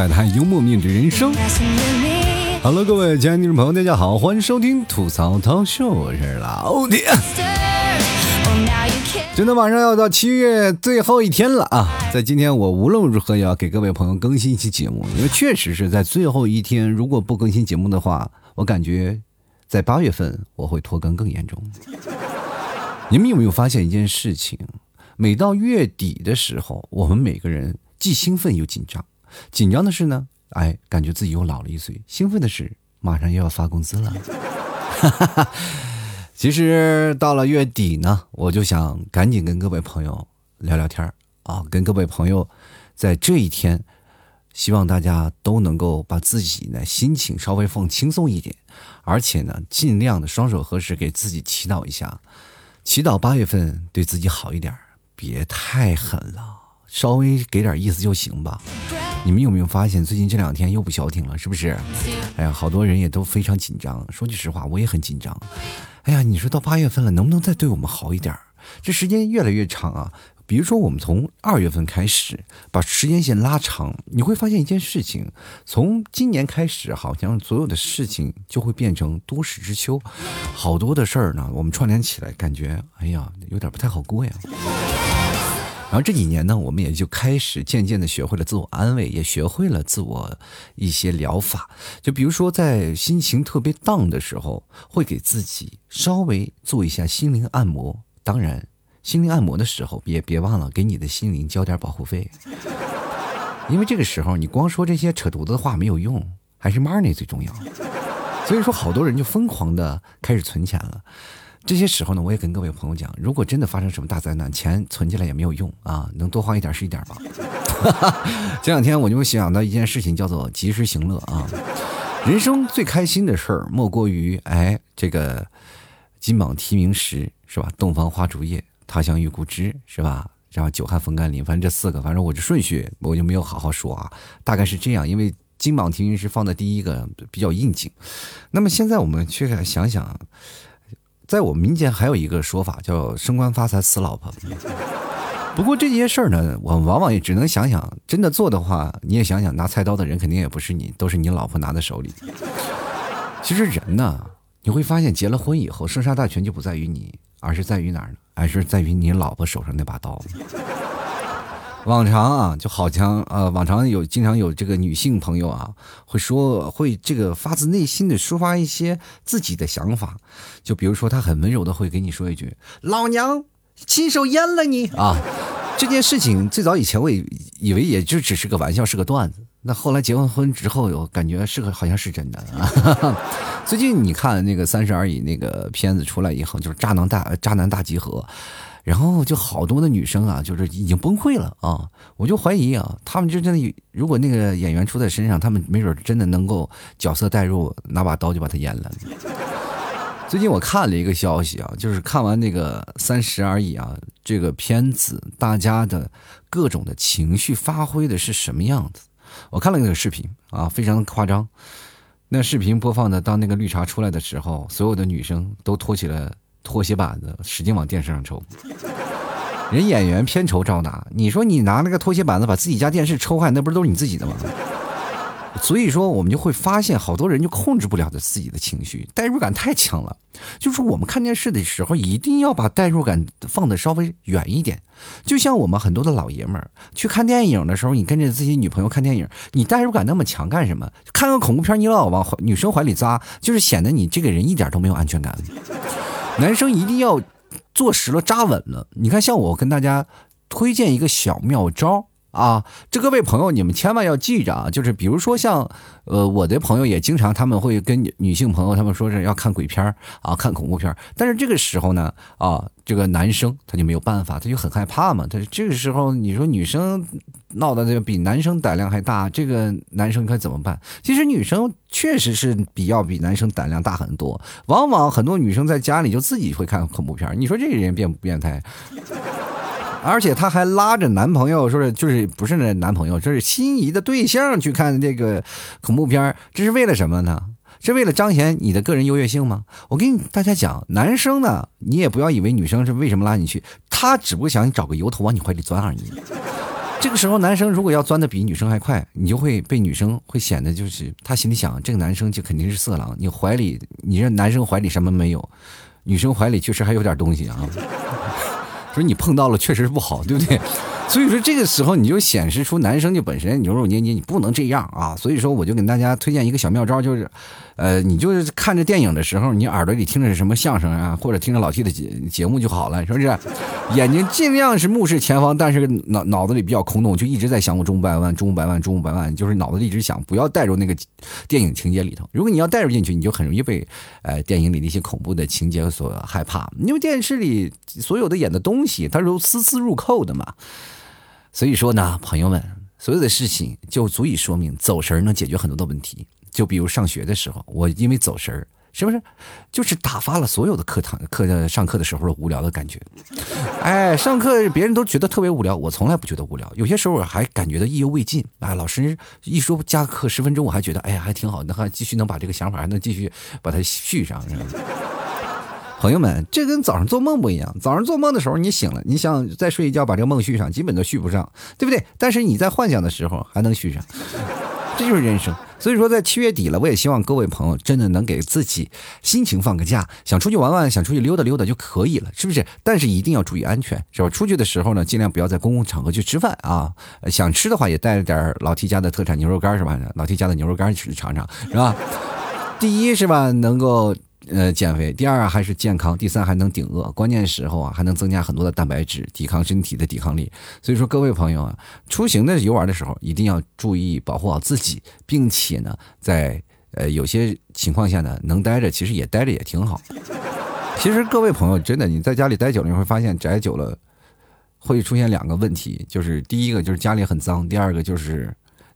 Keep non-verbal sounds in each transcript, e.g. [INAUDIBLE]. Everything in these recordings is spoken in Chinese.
吐槽社会百态，幽默面对人生。Hello，各位亲爱的听众朋友，大家好，欢迎收听吐槽涛秀，我是老铁。今天马上要到七月最后一天了啊！在今天，我无论如何也要给各位朋友更新一期节目，因为确实是在最后一天，如果不更新节目的话，我感觉在八月份我会拖更更严重。你们有没有发现一件事情？每到月底的时候，我们每个人既兴奋又紧张。紧张的是呢，哎，感觉自己又老了一岁；兴奋的是，马上又要发工资了。[LAUGHS] 其实到了月底呢，我就想赶紧跟各位朋友聊聊天啊，跟各位朋友在这一天，希望大家都能够把自己呢心情稍微放轻松一点，而且呢，尽量的双手合十给自己祈祷一下，祈祷八月份对自己好一点，别太狠了，稍微给点意思就行吧。你们有没有发现最近这两天又不消停了，是不是？哎呀，好多人也都非常紧张。说句实话，我也很紧张。哎呀，你说到八月份了，能不能再对我们好一点？这时间越来越长啊！比如说，我们从二月份开始把时间线拉长，你会发现一件事情：从今年开始，好像所有的事情就会变成多事之秋，好多的事儿呢，我们串联起来，感觉哎呀，有点不太好过呀。然后这几年呢，我们也就开始渐渐的学会了自我安慰，也学会了自我一些疗法。就比如说，在心情特别荡的时候，会给自己稍微做一下心灵按摩。当然，心灵按摩的时候，也别忘了给你的心灵交点保护费，因为这个时候你光说这些扯犊子的话没有用，还是 money 最重要。所以说，好多人就疯狂的开始存钱了。这些时候呢，我也跟各位朋友讲，如果真的发生什么大灾难，钱存起来也没有用啊，能多花一点是一点吧。[LAUGHS] 这两天我就想到一件事情，叫做及时行乐啊。人生最开心的事儿，莫过于哎，这个金榜题名时是吧？洞房花烛夜，他乡遇故知是吧？然后久旱逢甘霖，反正这四个，反正我这顺序我就没有好好说啊，大概是这样，因为金榜题名时放在第一个比较应景。那么现在我们去想想。在我们民间还有一个说法叫“升官发财死老婆”，不过这些事儿呢，我往往也只能想想。真的做的话，你也想想，拿菜刀的人肯定也不是你，都是你老婆拿在手里。其实人呢，你会发现结了婚以后，生杀大权就不在于你，而是在于哪儿呢？而是在于你老婆手上那把刀。往常啊，就好像呃，往常有经常有这个女性朋友啊，会说会这个发自内心的抒发一些自己的想法，就比如说她很温柔的会给你说一句：“老娘亲手阉了你啊！”这件事情最早以前我也以为也就只是个玩笑，是个段子。那后来结完婚之后，有感觉是个好像是真的啊。[LAUGHS] 最近你看那个《三十而已》那个片子出来以后，就是渣男大渣男大集合。然后就好多的女生啊，就是已经崩溃了啊！我就怀疑啊，他们就真的，如果那个演员出在身上，他们没准真的能够角色代入，拿把刀就把他阉了。最近我看了一个消息啊，就是看完那个《三十而已》啊，这个片子，大家的各种的情绪发挥的是什么样子？我看了那个视频啊，非常的夸张。那视频播放的当那个绿茶出来的时候，所有的女生都托起了。拖鞋板子使劲往电视上抽，[LAUGHS] 人演员片酬照拿。你说你拿那个拖鞋板子把自己家电视抽坏，那不是都是你自己的吗？[LAUGHS] 所以说，我们就会发现，好多人就控制不了的自己的情绪，代入感太强了。就是我们看电视的时候，一定要把代入感放的稍微远一点。就像我们很多的老爷们儿去看电影的时候，你跟着自己女朋友看电影，你代入感那么强干什么？看个恐怖片，你老往女生怀里扎，就是显得你这个人一点都没有安全感。男生一定要坐实了、扎稳了。你看，像我跟大家推荐一个小妙招啊，这各位朋友，你们千万要记着啊。就是比如说像，呃，我的朋友也经常他们会跟女性朋友他们说是要看鬼片啊，看恐怖片但是这个时候呢，啊，这个男生他就没有办法，他就很害怕嘛。他这个时候你说女生闹的这个比男生胆量还大，这个男生该怎么办？其实女生。确实是比要比男生胆量大很多，往往很多女生在家里就自己会看恐怖片你说这个人变不变态？而且他还拉着男朋友，说是就是不是那男朋友，这是心仪的对象去看这个恐怖片这是为了什么呢？是为了彰显你的个人优越性吗？我跟大家讲，男生呢，你也不要以为女生是为什么拉你去，他只不过想找个由头往你怀里钻而已。这个时候，男生如果要钻的比女生还快，你就会被女生会显得就是他心里想，这个男生就肯定是色狼。你怀里，你这男生怀里什么没有？女生怀里确实还有点东西啊。说你碰到了确实不好，对不对？所以说这个时候你就显示出男生就本身扭扭捏捏，你不能这样啊。所以说我就给大家推荐一个小妙招，就是，呃，你就是看着电影的时候，你耳朵里听着是什么相声啊，或者听着老 T 的节节目就好了，是不是？眼睛尽量是目视前方，但是脑脑子里比较空洞，就一直在想我中五百万，中五百万，中五百万，就是脑子里一直想，不要带入那个电影情节里头。如果你要带入进去，你就很容易被呃电影里那些恐怖的情节所害怕，因为电视里所有的演的东西，它是丝丝入扣的嘛。所以说呢，朋友们，所有的事情就足以说明走神能解决很多的问题。就比如上学的时候，我因为走神儿，是不是就是打发了所有的课堂课上课的时候的无聊的感觉？[LAUGHS] 哎，上课别人都觉得特别无聊，我从来不觉得无聊。有些时候我还感觉到意犹未尽。哎，老师一说加课十分钟，我还觉得哎呀还挺好，那还继续能把这个想法还能继续把它续上。朋友们，这跟早上做梦不一样。早上做梦的时候，你醒了，你想再睡一觉把这个梦续上，基本都续不上，对不对？但是你在幻想的时候还能续上，[LAUGHS] 这就是人生。所以说，在七月底了，我也希望各位朋友真的能给自己心情放个假，想出去玩玩，想出去溜达溜达就可以了，是不是？但是一定要注意安全，是吧？出去的时候呢，尽量不要在公共场合去吃饭啊。想吃的话，也带着点老 T 家的特产牛肉干，是吧？老 T 家的牛肉干去尝尝，是吧？第一是吧，能够。呃，减肥。第二还是健康，第三还能顶饿。关键时候啊，还能增加很多的蛋白质，抵抗身体的抵抗力。所以说，各位朋友啊，出行的游玩的时候，一定要注意保护好自己，并且呢，在呃有些情况下呢，能待着其实也待着也挺好。其实各位朋友，真的你在家里待久了，你会发现宅久了会出现两个问题，就是第一个就是家里很脏，第二个就是。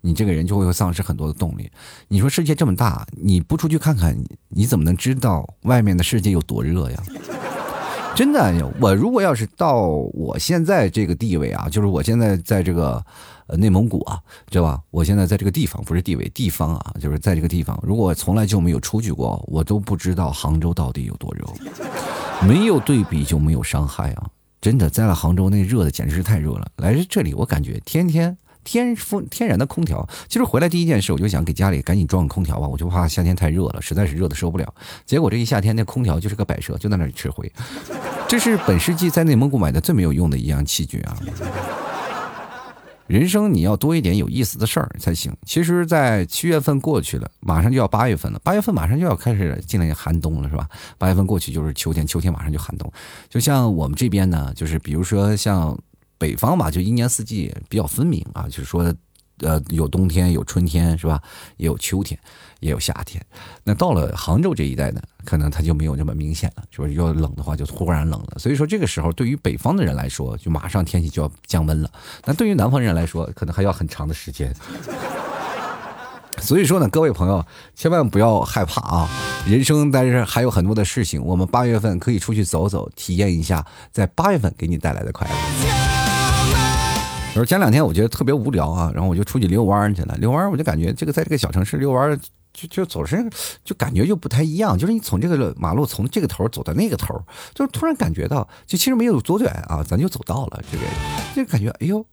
你这个人就会丧失很多的动力。你说世界这么大，你不出去看看，你怎么能知道外面的世界有多热呀？真的，我如果要是到我现在这个地位啊，就是我现在在这个呃内蒙古啊，对吧？我现在在这个地方，不是地位，地方啊，就是在这个地方。如果从来就没有出去过，我都不知道杭州到底有多热。没有对比就没有伤害啊！真的，在了杭州那热的简直是太热了。来这里，我感觉天天。天风天然的空调，其实回来第一件事我就想给家里赶紧装个空调吧，我就怕夏天太热了，实在是热的受不了。结果这一夏天那空调就是个摆设，就在那里吃灰。这是本世纪在内蒙古买的最没有用的一样器具啊！人生你要多一点有意思的事儿才行。其实，在七月份过去了，马上就要八月份了，八月份马上就要开始进来寒冬了，是吧？八月份过去就是秋天，秋天马上就寒冬。就像我们这边呢，就是比如说像。北方吧，就一年四季比较分明啊，就是说，呃，有冬天，有春天，是吧？也有秋天，也有夏天。那到了杭州这一带呢，可能它就没有这么明显了，是不是要冷的话就突然冷了。所以说这个时候，对于北方的人来说，就马上天气就要降温了。那对于南方人来说，可能还要很长的时间。[LAUGHS] 所以说呢，各位朋友，千万不要害怕啊！人生但是还有很多的事情，我们八月份可以出去走走，体验一下在八月份给你带来的快乐。我说前两天我觉得特别无聊啊，然后我就出去遛弯去了。遛弯我就感觉这个在这个小城市遛弯，就就走身就感觉就不太一样。就是你从这个马路从这个头走到那个头，就突然感觉到，就其实没有多远啊，咱就走到了这个，就感觉哎呦，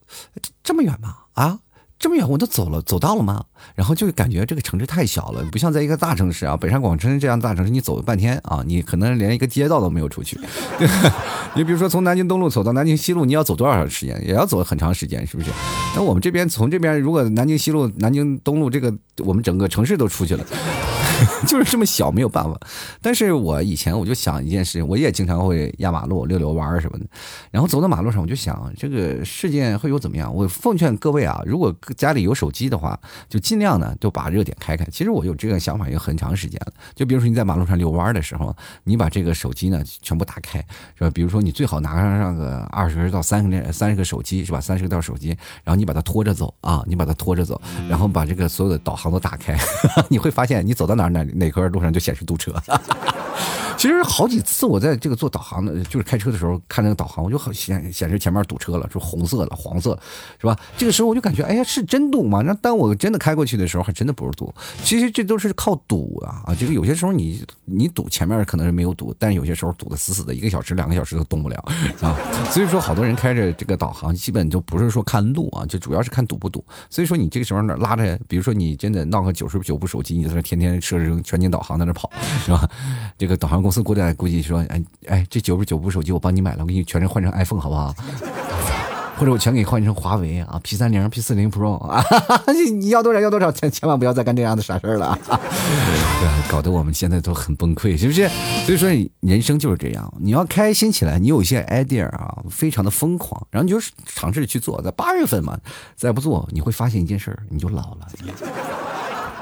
这么远吗？啊？这么远我都走了，走到了吗？然后就感觉这个城市太小了，不像在一个大城市啊，北上广深这样大城市，你走了半天啊，你可能连一个街道都没有出去。[LAUGHS] 你比如说从南京东路走到南京西路，你要走多少时间？也要走很长时间，是不是？那我们这边从这边，如果南京西路、南京东路这个，我们整个城市都出去了。[LAUGHS] 就是这么小，没有办法。但是我以前我就想一件事情，我也经常会压马路、溜溜弯什么的。然后走到马路上，我就想，这个事件会有怎么样？我奉劝各位啊，如果家里有手机的话，就尽量呢，就把热点开开。其实我有这个想法，已经很长时间了。就比如说你在马路上遛弯的时候，你把这个手机呢全部打开，是吧？比如说你最好拿上个二十到三十三十个手机，是吧？三十个到手机，然后你把它拖着走啊，你把它拖着走，然后把这个所有的导航都打开，[LAUGHS] 你会发现你走到哪。哪哪块路上就显示堵车，其实好几次我在这个做导航的，就是开车的时候看那个导航，我就很显显示前面堵车了，就红色的、黄色，是吧？这个时候我就感觉，哎呀，是真堵吗？那当我真的开过去的时候，还真的不是堵。其实这都是靠堵啊啊！这个有些时候你你堵前面可能是没有堵，但是有些时候堵得死死的，一个小时、两个小时都动不了啊。所以说，好多人开着这个导航，基本就不是说看路啊，就主要是看堵不堵。所以说，你这个时候呢，拉着，比如说你真的闹个九十九部手机，你在那天天设置成全景导航在那跑，是吧？这个导航公公司过来估计说，哎哎，这九十九部手机我帮你买了，我给你全程换成 iPhone 好不好？[LAUGHS] 或者我全给换成华为啊，P 三零、P 四零 Pro 啊，[LAUGHS] 你要多少要多少，千千万不要再干这样的傻事儿了，对，[LAUGHS] 搞得我们现在都很崩溃，是不是？所以说人生就是这样，你要开心起来，你有一些 idea 啊，非常的疯狂，然后你就尝试去做，在八月份嘛，再不做，你会发现一件事儿，你就老了。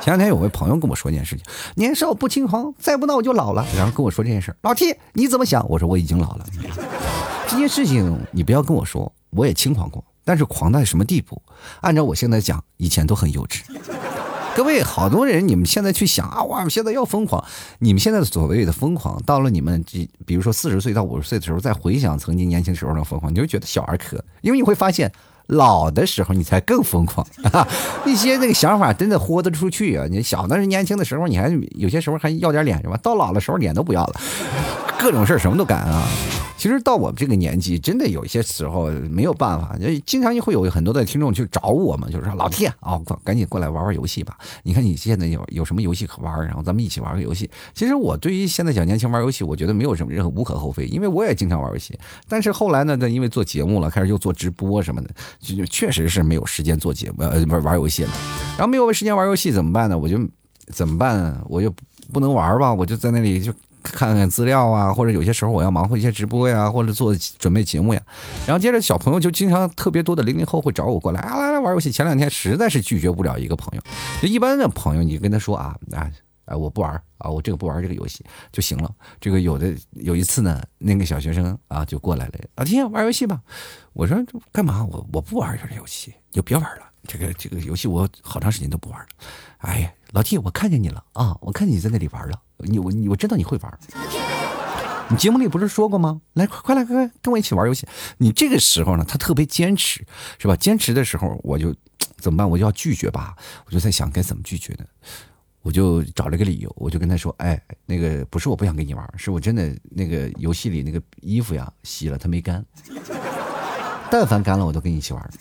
前两天有位朋友跟我说一件事情，年少不轻狂，再不闹我就老了，然后跟我说这件事，老 T 你怎么想？我说我已经老了，这件事情你不要跟我说。我也轻狂过，但是狂到什么地步？按照我现在讲，以前都很幼稚。各位，好多人，你们现在去想啊，哇，现在要疯狂。你们现在所谓的疯狂，到了你们这，比如说四十岁到五十岁的时候，再回想曾经年轻时候的疯狂，你会觉得小儿科。因为你会发现，老的时候你才更疯狂，[LAUGHS] 一些那个想法真的豁得出去啊。你小的是年轻的时候，你还有些时候还要点脸是吧？到老的时候脸都不要了，各种事什么都敢啊。其实到我们这个年纪，真的有一些时候没有办法，就经常会有很多的听众去找我们，就是说老铁啊，赶紧过来玩玩游戏吧。你看你现在有有什么游戏可玩，然后咱们一起玩个游戏。其实我对于现在小年轻玩游戏，我觉得没有什么任何无可厚非，因为我也经常玩游戏。但是后来呢，因为做节目了，开始又做直播什么的，就确实是没有时间做节目，呃，不是玩游戏了。然后没有时间玩游戏怎么办呢？我就怎么办？我就不能玩吧？我就在那里就。看看资料啊，或者有些时候我要忙活一些直播呀，或者做准备节目呀。然后接着小朋友就经常特别多的零零后会找我过来啊，来来玩游戏。前两天实在是拒绝不了一个朋友，就一般的朋友，你跟他说啊啊啊，我不玩啊，我这个不玩这个游戏就行了。这个有的有一次呢，那个小学生啊就过来了，老天玩游戏吧。我说干嘛？我我不玩这个游戏，你就别玩了。这个这个游戏我好长时间都不玩了。哎呀，老 T，我看见你了啊，我看见你在那里玩了。你我你我知道你会玩，你节目里不是说过吗？来，快快来，快快跟我一起玩游戏。你这个时候呢，他特别坚持，是吧？坚持的时候，我就怎么办？我就要拒绝吧。我就在想该怎么拒绝呢？我就找了个理由，我就跟他说：“哎，那个不是我不想跟你玩，是我真的那个游戏里那个衣服呀洗了，它没干。但凡干了，我都跟你一起玩。”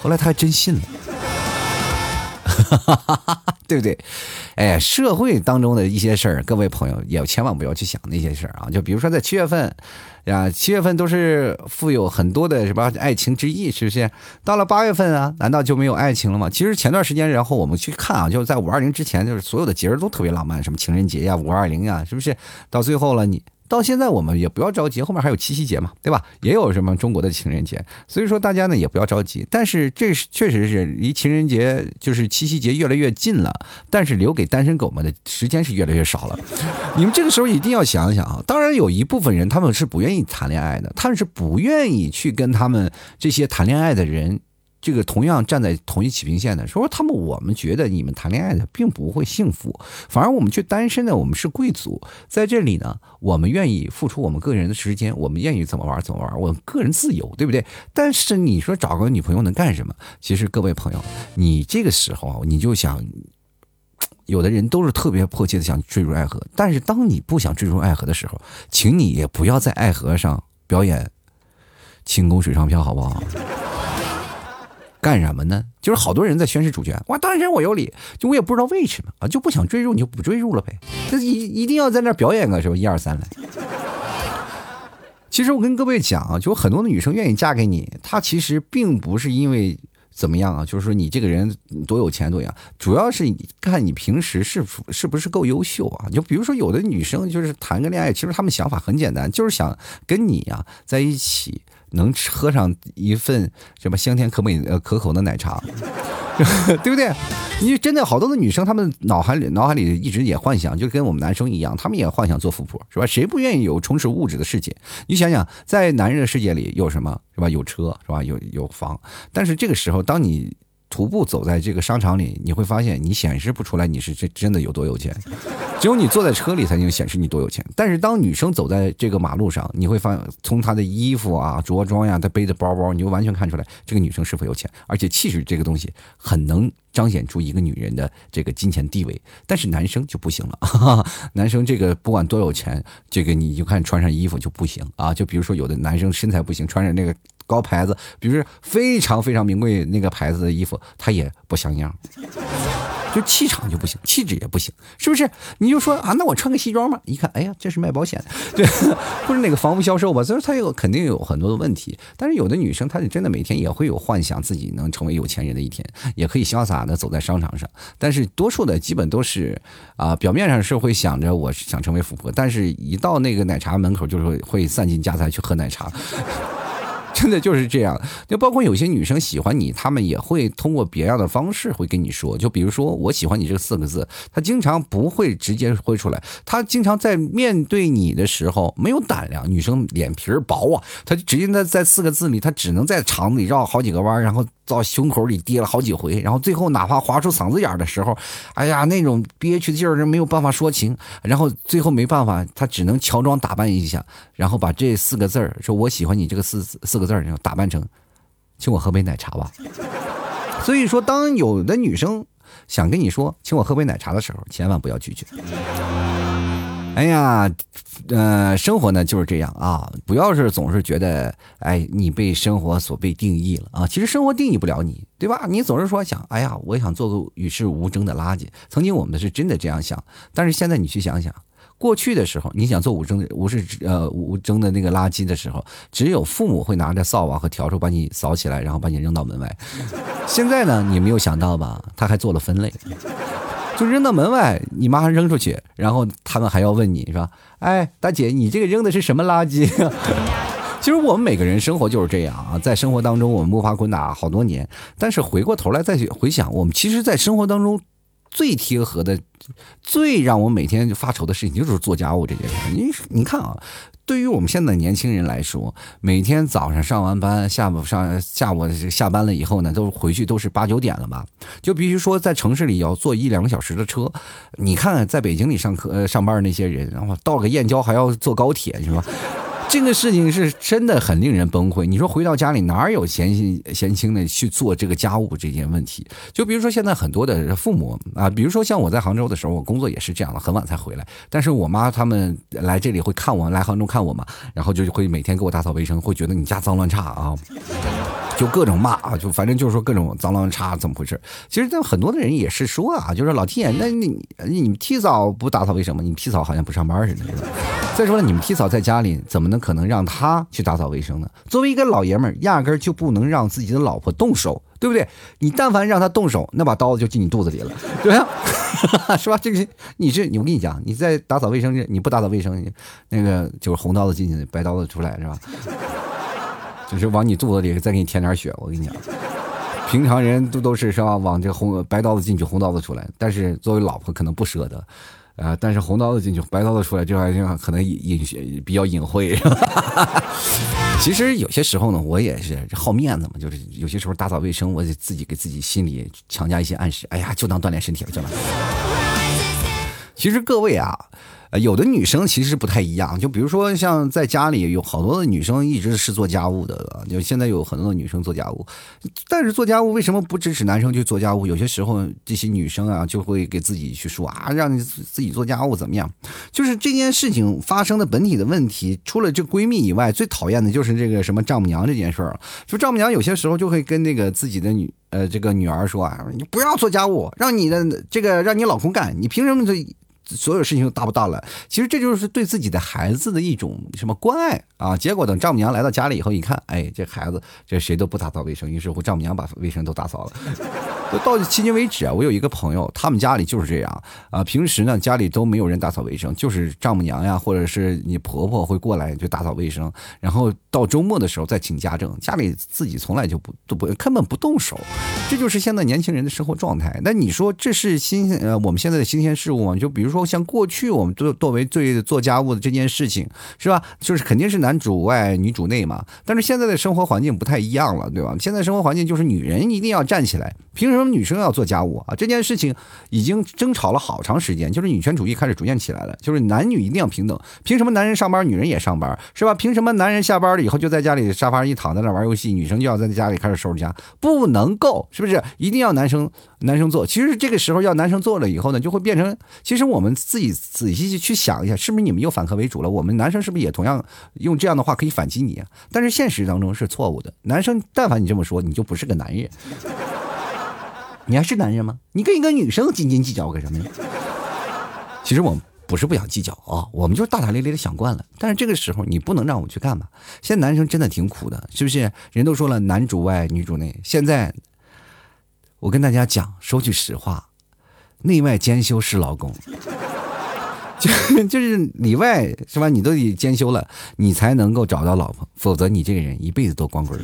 后来他还真信了。哈 [LAUGHS] 对不对？哎，社会当中的一些事儿，各位朋友也千万不要去想那些事儿啊！就比如说在七月份，呀，七月份都是富有很多的什么爱情之意，是不是？到了八月份啊，难道就没有爱情了吗？其实前段时间，然后我们去看啊，就是在五二零之前，就是所有的节日都特别浪漫，什么情人节呀、五二零呀，是不是？到最后了，你。到现在我们也不要着急，后面还有七夕节嘛，对吧？也有什么中国的情人节，所以说大家呢也不要着急。但是这是确实是离情人节就是七夕节越来越近了，但是留给单身狗们的时间是越来越少了。[LAUGHS] 你们这个时候一定要想想啊！当然有一部分人他们是不愿意谈恋爱的，他们是不愿意去跟他们这些谈恋爱的人。这个同样站在同一起平线的，说他们我们觉得你们谈恋爱的并不会幸福，反而我们却单身的，我们是贵族，在这里呢，我们愿意付出我们个人的时间，我们愿意怎么玩怎么玩，我们个人自由，对不对？但是你说找个女朋友能干什么？其实各位朋友，你这个时候你就想，有的人都是特别迫切的想坠入爱河，但是当你不想坠入爱河的时候，请你也不要在爱河上表演轻功水上漂，好不好？干什么呢？就是好多人在宣示主权，哇，当然我有理，就我也不知道为什么啊，就不想追入你就不追入了呗，这一一定要在那表演个什么一二三来。其实我跟各位讲啊，就很多的女生愿意嫁给你，她其实并不是因为怎么样啊，就是说你这个人多有钱多样，主要是看你平时是是不是够优秀啊。就比如说有的女生就是谈个恋爱，其实她们想法很简单，就是想跟你呀在一起。能喝上一份什么香甜可美呃可口的奶茶，[LAUGHS] 对不对？你真的好多的女生，她们脑海里脑海里一直也幻想，就跟我们男生一样，她们也幻想做富婆，是吧？谁不愿意有充实物质的世界？你想想，在男人的世界里有什么，是吧？有车，是吧？有有房。但是这个时候，当你徒步走在这个商场里，你会发现你显示不出来你是真真的有多有钱，只有你坐在车里才能显示你多有钱。但是当女生走在这个马路上，你会发现从她的衣服啊、着装呀，她背的包包，你就完全看出来这个女生是否有钱。而且气质这个东西很能彰显出一个女人的这个金钱地位。但是男生就不行了，哈 [LAUGHS] 哈男生这个不管多有钱，这个你就看穿上衣服就不行啊。就比如说有的男生身材不行，穿着那个。高牌子，比如说非常非常名贵那个牌子的衣服，他也不像样，就气场就不行，气质也不行，是不是？你就说啊，那我穿个西装吧，一看，哎呀，这是卖保险的，[LAUGHS] 对，或者哪个房屋销售吧，所以说他有肯定有很多的问题。但是有的女生，她是真的每天也会有幻想自己能成为有钱人的一天，也可以潇洒的走在商场上。但是多数的基本都是啊，表面上是会想着我想成为富婆，但是一到那个奶茶门口，就是会散尽家财去喝奶茶。真的就是这样，[LAUGHS] 就包括有些女生喜欢你，她们也会通过别样的方式会跟你说，就比如说我喜欢你这四个字，她经常不会直接挥出来，她经常在面对你的时候没有胆量，女生脸皮薄啊，她直接在在四个字里，她只能在肠子里绕好几个弯，然后。到胸口里跌了好几回，然后最后哪怕划出嗓子眼的时候，哎呀，那种憋屈劲儿是没有办法说清，然后最后没办法，他只能乔装打扮一下，然后把这四个字儿说“我喜欢你”这个四四个字儿，打扮成“请我喝杯奶茶吧”。所以说，当有的女生想跟你说“请我喝杯奶茶”的时候，千万不要拒绝。哎呀，呃，生活呢就是这样啊，不要是总是觉得，哎，你被生活所被定义了啊。其实生活定义不了你，对吧？你总是说想，哎呀，我想做个与世无争的垃圾。曾经我们是真的这样想，但是现在你去想想，过去的时候，你想做无争无是呃无争的那个垃圾的时候，只有父母会拿着扫把和笤帚把你扫起来，然后把你扔到门外。[LAUGHS] 现在呢，你没有想到吧？他还做了分类。就扔到门外，你妈扔出去，然后他们还要问你，是吧？哎，大姐，你这个扔的是什么垃圾？[LAUGHS] 其实我们每个人生活就是这样啊，在生活当中我们摸爬滚打好多年，但是回过头来再去回想，我们其实，在生活当中。最贴合的、最让我每天发愁的事情就是做家务这件事。你你看啊，对于我们现在年轻人来说，每天早上上完班，下午上下午下班了以后呢，都回去都是八九点了吧？就必须说在城市里要坐一两个小时的车。你看在北京里上课上班那些人，然后到个燕郊还要坐高铁，是吧？这个事情是真的很令人崩溃。你说回到家里哪有闲心闲情的去做这个家务这件问题？就比如说现在很多的父母啊，比如说像我在杭州的时候，我工作也是这样的，很晚才回来。但是我妈他们来这里会看我，来杭州看我嘛，然后就会每天给我打扫卫生，会觉得你家脏乱差啊。就各种骂啊，就反正就是说各种脏乱差，怎么回事？其实，很多的人也是说啊，就是老天爷，那你你们提早不打扫卫生吗？你提早好像不上班似的。再说了，你们提早在家里，怎么能可能让他去打扫卫生呢？作为一个老爷们儿，压根儿就不能让自己的老婆动手，对不对？你但凡让他动手，那把刀子就进你肚子里了，对吧？[LAUGHS] 是吧？这个你是你，我跟你讲，你在打扫卫生，你不打扫卫生，那个就是红刀子进去，白刀子出来，是吧？就是往你肚子里再给你添点血，我跟你讲，平常人都都是是吧？往这红白刀子进去，红刀子出来。但是作为老婆可能不舍得，啊，但是红刀子进去，白刀子出来，这玩意儿可能隐隐比较隐晦。[LAUGHS] 其实有些时候呢，我也是好面子嘛，就是有些时候打扫卫生，我得自己给自己心里强加一些暗示。哎呀，就当锻炼身体了，就当。其实各位啊。有的女生其实不太一样，就比如说像在家里有好多的女生一直是做家务的，就现在有很多的女生做家务，但是做家务为什么不支持男生去做家务？有些时候这些女生啊就会给自己去说啊，让你自己做家务怎么样？就是这件事情发生的本体的问题，除了这闺蜜以外，最讨厌的就是这个什么丈母娘这件事儿。就丈母娘有些时候就会跟那个自己的女呃这个女儿说啊，你不要做家务，让你的这个让你老公干，你凭什么这？所有事情都大不大了，其实这就是对自己的孩子的一种什么关爱啊！结果等丈母娘来到家里以后，一看，哎，这孩子这谁都不打扫卫生，于是乎丈母娘把卫生都打扫了。[LAUGHS] 到迄今为止啊，我有一个朋友，他们家里就是这样啊。平时呢，家里都没有人打扫卫生，就是丈母娘呀，或者是你婆婆会过来就打扫卫生，然后到周末的时候再请家政，家里自己从来就不都不根本不动手。这就是现在年轻人的生活状态。那你说这是新鲜呃我们现在的新鲜事物吗？就比如说。说像过去我们作作为最做家务的这件事情，是吧？就是肯定是男主外女主内嘛。但是现在的生活环境不太一样了，对吧？现在生活环境就是女人一定要站起来，凭什么女生要做家务啊？这件事情已经争吵了好长时间，就是女权主义开始逐渐起来了，就是男女一定要平等。凭什么男人上班女人也上班，是吧？凭什么男人下班了以后就在家里沙发上一躺在那玩游戏，女生就要在家里开始收拾家？不能够，是不是？一定要男生男生做。其实这个时候要男生做了以后呢，就会变成，其实我们自己仔细去想一下，是不是你们又反客为主了？我们男生是不是也同样用这样的话可以反击你啊？但是现实当中是错误的。男生但凡你这么说，你就不是个男人。你还是男人吗？你跟一个女生斤斤计较干什么呀？其实我们不是不想计较啊，我们就是大大咧咧的想惯了。但是这个时候你不能让我去干吧？现在男生真的挺苦的，是不是？人都说了男主外女主内，现在我跟大家讲，说句实话，内外兼修是老公，[LAUGHS] 就就是里外是吧？你都得兼修了，你才能够找到老婆，否则你这个人一辈子都光棍。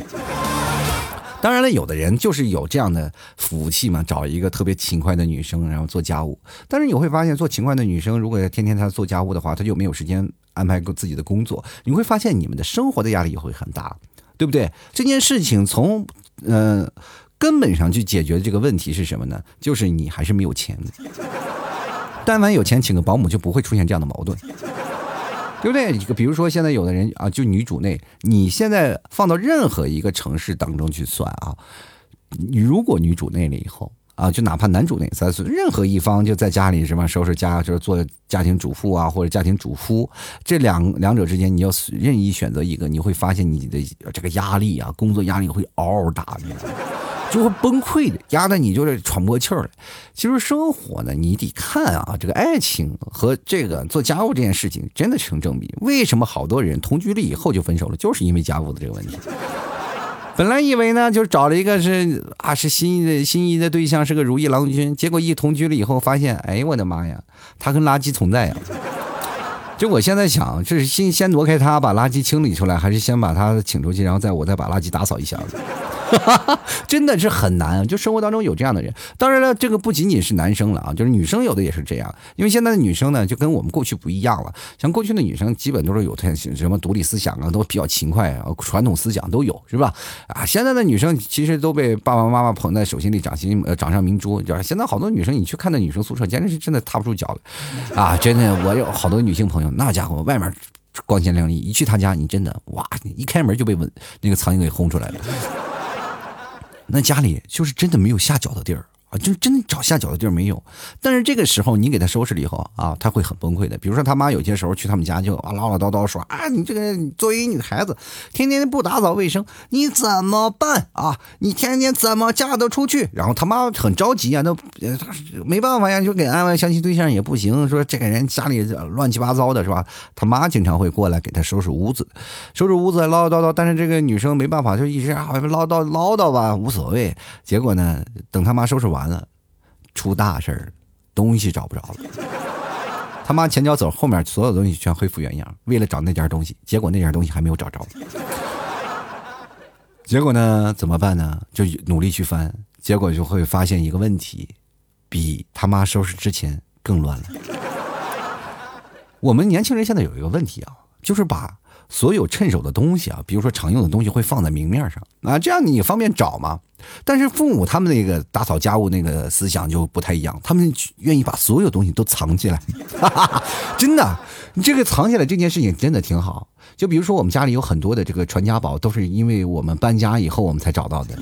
当然了，有的人就是有这样的福气嘛，找一个特别勤快的女生，然后做家务。但是你会发现，做勤快的女生，如果天天她做家务的话，她就没有时间安排自己的工作。你会发现，你们的生活的压力也会很大，对不对？这件事情从呃根本上去解决的这个问题是什么呢？就是你还是没有钱。但凡有钱，请个保姆就不会出现这样的矛盾。对不对？比如说现在有的人啊，就女主内，你现在放到任何一个城市当中去算啊，如果女主内了以后啊，就哪怕男主内，咱任何一方就在家里什么收拾家，就是做家庭主妇啊，或者家庭主夫，这两两者之间你要任意选择一个，你会发现你的这个压力啊，工作压力会嗷嗷大，你知道吗？就会崩溃的，压得你就是喘不过气儿来。其实生活呢，你得看啊，这个爱情和这个做家务这件事情真的成正比。为什么好多人同居了以后就分手了，就是因为家务的这个问题。本来以为呢，就是找了一个是啊是心仪的心仪的对象，是个如意郎君，结果一同居了以后发现，哎我的妈呀，他跟垃圾存在呀！就我现在想，这是先先挪开他，把垃圾清理出来，还是先把他请出去，然后再我再把垃圾打扫一下子？[LAUGHS] 真的是很难，就生活当中有这样的人。当然了，这个不仅仅是男生了啊，就是女生有的也是这样。因为现在的女生呢，就跟我们过去不一样了。像过去的女生，基本都是有特什么独立思想啊，都比较勤快啊，传统思想都有，是吧？啊，现在的女生其实都被爸爸妈妈捧在手心里，掌心呃掌上明珠。就是现在好多女生，你去看那女生宿舍，简直是真的踏不住脚了啊！真的，我有好多女性朋友，那家伙外面光鲜亮丽，一去她家，你真的哇，一开门就被蚊那个苍蝇给轰出来了。那家里就是真的没有下脚的地儿。啊，就真找下脚的地儿没有，但是这个时候你给他收拾了以后啊，他会很崩溃的。比如说他妈有些时候去他们家就啊唠唠叨叨说啊，你这个作为你的孩子，天天不打扫卫生，你怎么办啊？你天天怎么嫁得出去？然后他妈很着急啊，都没办法呀，就给安排相亲对象也不行，说这个人家里乱七八糟的是吧？他妈经常会过来给他收拾屋子，收拾屋子唠唠叨叨，但是这个女生没办法，就一直啊唠叨唠叨吧，无所谓。结果呢，等他妈收拾完。完了，出大事儿，东西找不着了。他妈前脚走，后面所有东西全恢复原样。为了找那件东西，结果那件东西还没有找着。结果呢，怎么办呢？就努力去翻，结果就会发现一个问题，比他妈收拾之前更乱了。我们年轻人现在有一个问题啊，就是把。所有趁手的东西啊，比如说常用的东西会放在明面上啊，这样你方便找嘛。但是父母他们那个打扫家务那个思想就不太一样，他们愿意把所有东西都藏起来。[LAUGHS] 真的，你这个藏起来这件事情真的挺好。就比如说我们家里有很多的这个传家宝，都是因为我们搬家以后我们才找到的。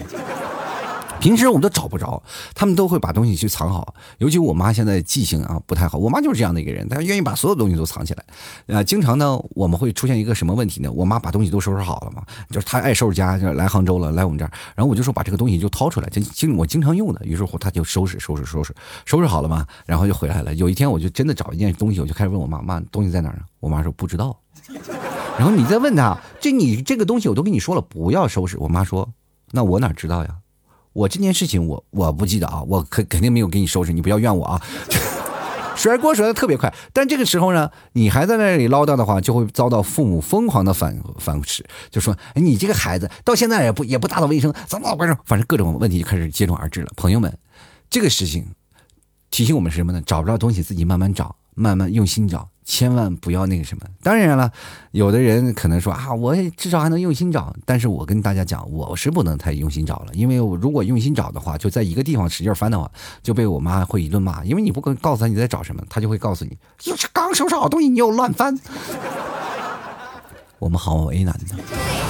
平时我们都找不着，他们都会把东西去藏好。尤其我妈现在记性啊不太好，我妈就是这样的一个人，她愿意把所有东西都藏起来。呃，经常呢，我们会出现一个什么问题呢？我妈把东西都收拾好了嘛，就是她爱收拾家，就是来杭州了，来我们这儿，然后我就说把这个东西就掏出来，就经我经常用的。于是乎，她就收拾收拾收拾收拾好了嘛，然后就回来了。有一天，我就真的找一件东西，我就开始问我妈妈东西在哪儿呢？我妈说不知道。然后你再问她，这你这个东西我都跟你说了不要收拾。我妈说那我哪知道呀？我这件事情我我不记得啊，我肯肯定没有给你收拾，你不要怨我啊。[LAUGHS] 甩锅甩的特别快，但这个时候呢，你还在那里唠叨的话，就会遭到父母疯狂的反反斥，就说你这个孩子到现在也不也不打扫卫生，怎么回事？反正各种问题就开始接踵而至了。朋友们，这个事情提醒我们是什么呢？找不着东西自己慢慢找。慢慢用心找。千万不要那个什么。当然了，有的人可能说啊，我至少还能用心找。但是我跟大家讲，我是不能太用心找了，因为我如果用心找的话，就在一个地方使劲翻的话，就被我妈会一顿骂。因为你不跟告诉她你在找什么，她就会告诉你，又是刚收拾好东西，你又乱翻。我们好为难的。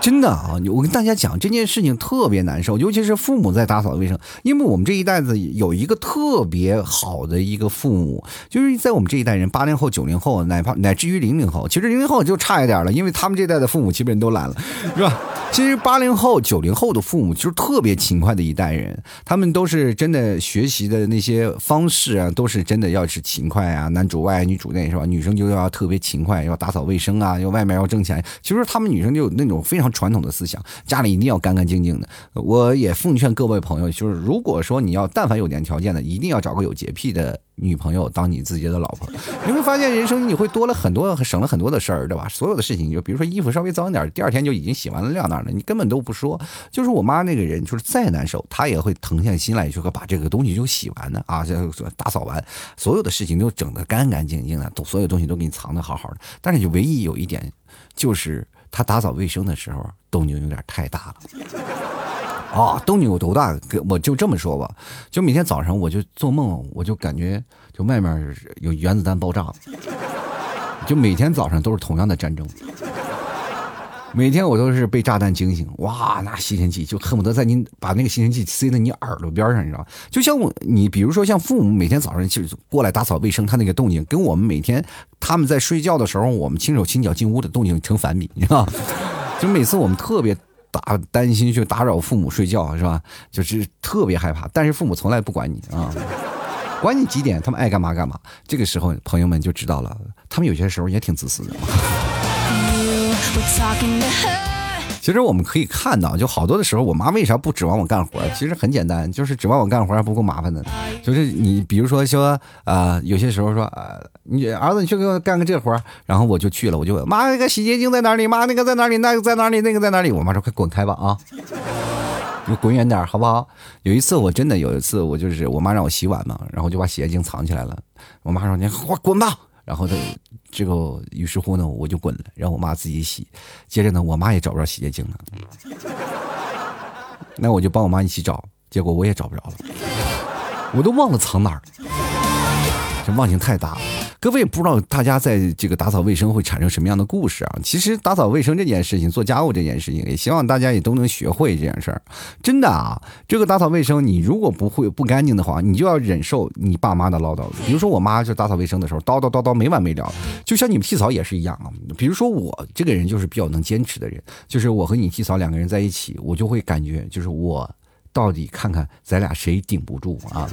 真的啊，我跟大家讲这件事情特别难受，尤其是父母在打扫卫生。因为我们这一代子有一个特别好的一个父母，就是在我们这一代人，八零后、九零后，哪怕乃至于零零后，其实零零后就差一点了，因为他们这代的父母基本都懒了，[LAUGHS] 是吧？其实八零后、九零后的父母就是特别勤快的一代人，他们都是真的学习的那些方式啊，都是真的要是勤快啊，男主外女主内，是吧？女生就要特别勤快，要打扫卫生啊，要外面要挣钱。其实他们女生就有那种非常。传统的思想，家里一定要干干净净的。我也奉劝各位朋友，就是如果说你要但凡有点条件的，一定要找个有洁癖的女朋友当你自己的老婆。[LAUGHS] 你会发现人生你会多了很多，省了很多的事儿，对吧？所有的事情，就比如说衣服稍微脏一点，第二天就已经洗完了晾那儿了，你根本都不说。就是我妈那个人，就是再难受，她也会腾下心来，就会把这个东西就洗完的啊，就打扫完，所有的事情都整得干干净净的，都所有东西都给你藏得好好的。但是就唯一有一点，就是。他打扫卫生的时候动静有点太大了，啊，[LAUGHS] 动静有多大？我就这么说吧，就每天早上我就做梦，我就感觉就外面有原子弹爆炸，就每天早上都是同样的战争。每天我都是被炸弹惊醒，哇，那吸尘器就恨不得在你把那个吸尘器塞在你耳朵边上，你知道吗？就像我，你比如说像父母每天早上就过来打扫卫生，他那个动静跟我们每天他们在睡觉的时候，我们轻手轻脚进屋的动静成反比，你知道吗？[LAUGHS] 就每次我们特别打担心去打扰父母睡觉，是吧？就是特别害怕，但是父母从来不管你啊，管你几点，他们爱干嘛干嘛。这个时候，朋友们就知道了，他们有些时候也挺自私的。其实我们可以看到，就好多的时候，我妈为啥不指望我干活？其实很简单，就是指望我干活还不够麻烦的。就是你，比如说说，呃，有些时候说，呃，你儿子，你去给我干个这活然后我就去了，我就问妈，那个洗洁精在哪里？妈，那个在哪里？那个在哪里？那个在哪里？我妈说，快滚开吧啊！你滚远点好不好？有一次我真的有一次，我就是我妈让我洗碗嘛，然后就把洗洁精藏起来了。我妈说，你快滚吧。然后他这个，于是乎呢，我就滚了，让我妈自己洗。接着呢，我妈也找不着洗洁精了，[LAUGHS] 那我就帮我妈一起找，结果我也找不着了，我都忘了藏哪儿，这忘性太大了。各位不知道大家在这个打扫卫生会产生什么样的故事啊？其实打扫卫生这件事情，做家务这件事情，也希望大家也都能学会这件事儿。真的啊，这个打扫卫生，你如果不会不干净的话，你就要忍受你爸妈的唠叨。比如说我妈就打扫卫生的时候叨叨叨叨没完没了，就像你们替嫂也是一样啊。比如说我这个人就是比较能坚持的人，就是我和你替嫂两个人在一起，我就会感觉就是我。到底看看咱俩谁顶不住啊？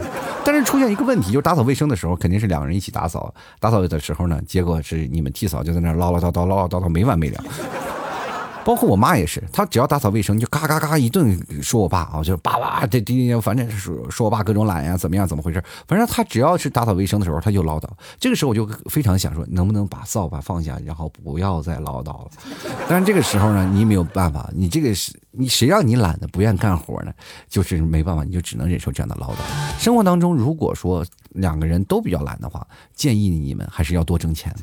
但是出现一个问题，就是打扫卫生的时候肯定是两个人一起打扫，打扫的时候呢，结果是你们替扫就在那唠唠叨叨、唠唠叨叨没完没了。包括我妈也是，她只要打扫卫生就嘎嘎嘎一顿说我爸啊，就是叭叭这这反正是说说我爸各种懒呀，怎么样，怎么回事？反正她只要是打扫卫生的时候，她就唠叨。这个时候我就非常想说，能不能把扫把放下，然后不要再唠叨了。但是这个时候呢，你没有办法，你这个是你谁让你懒的不愿干活呢？就是没办法，你就只能忍受这样的唠叨。生活当中，如果说两个人都比较懒的话，建议你们还是要多挣钱。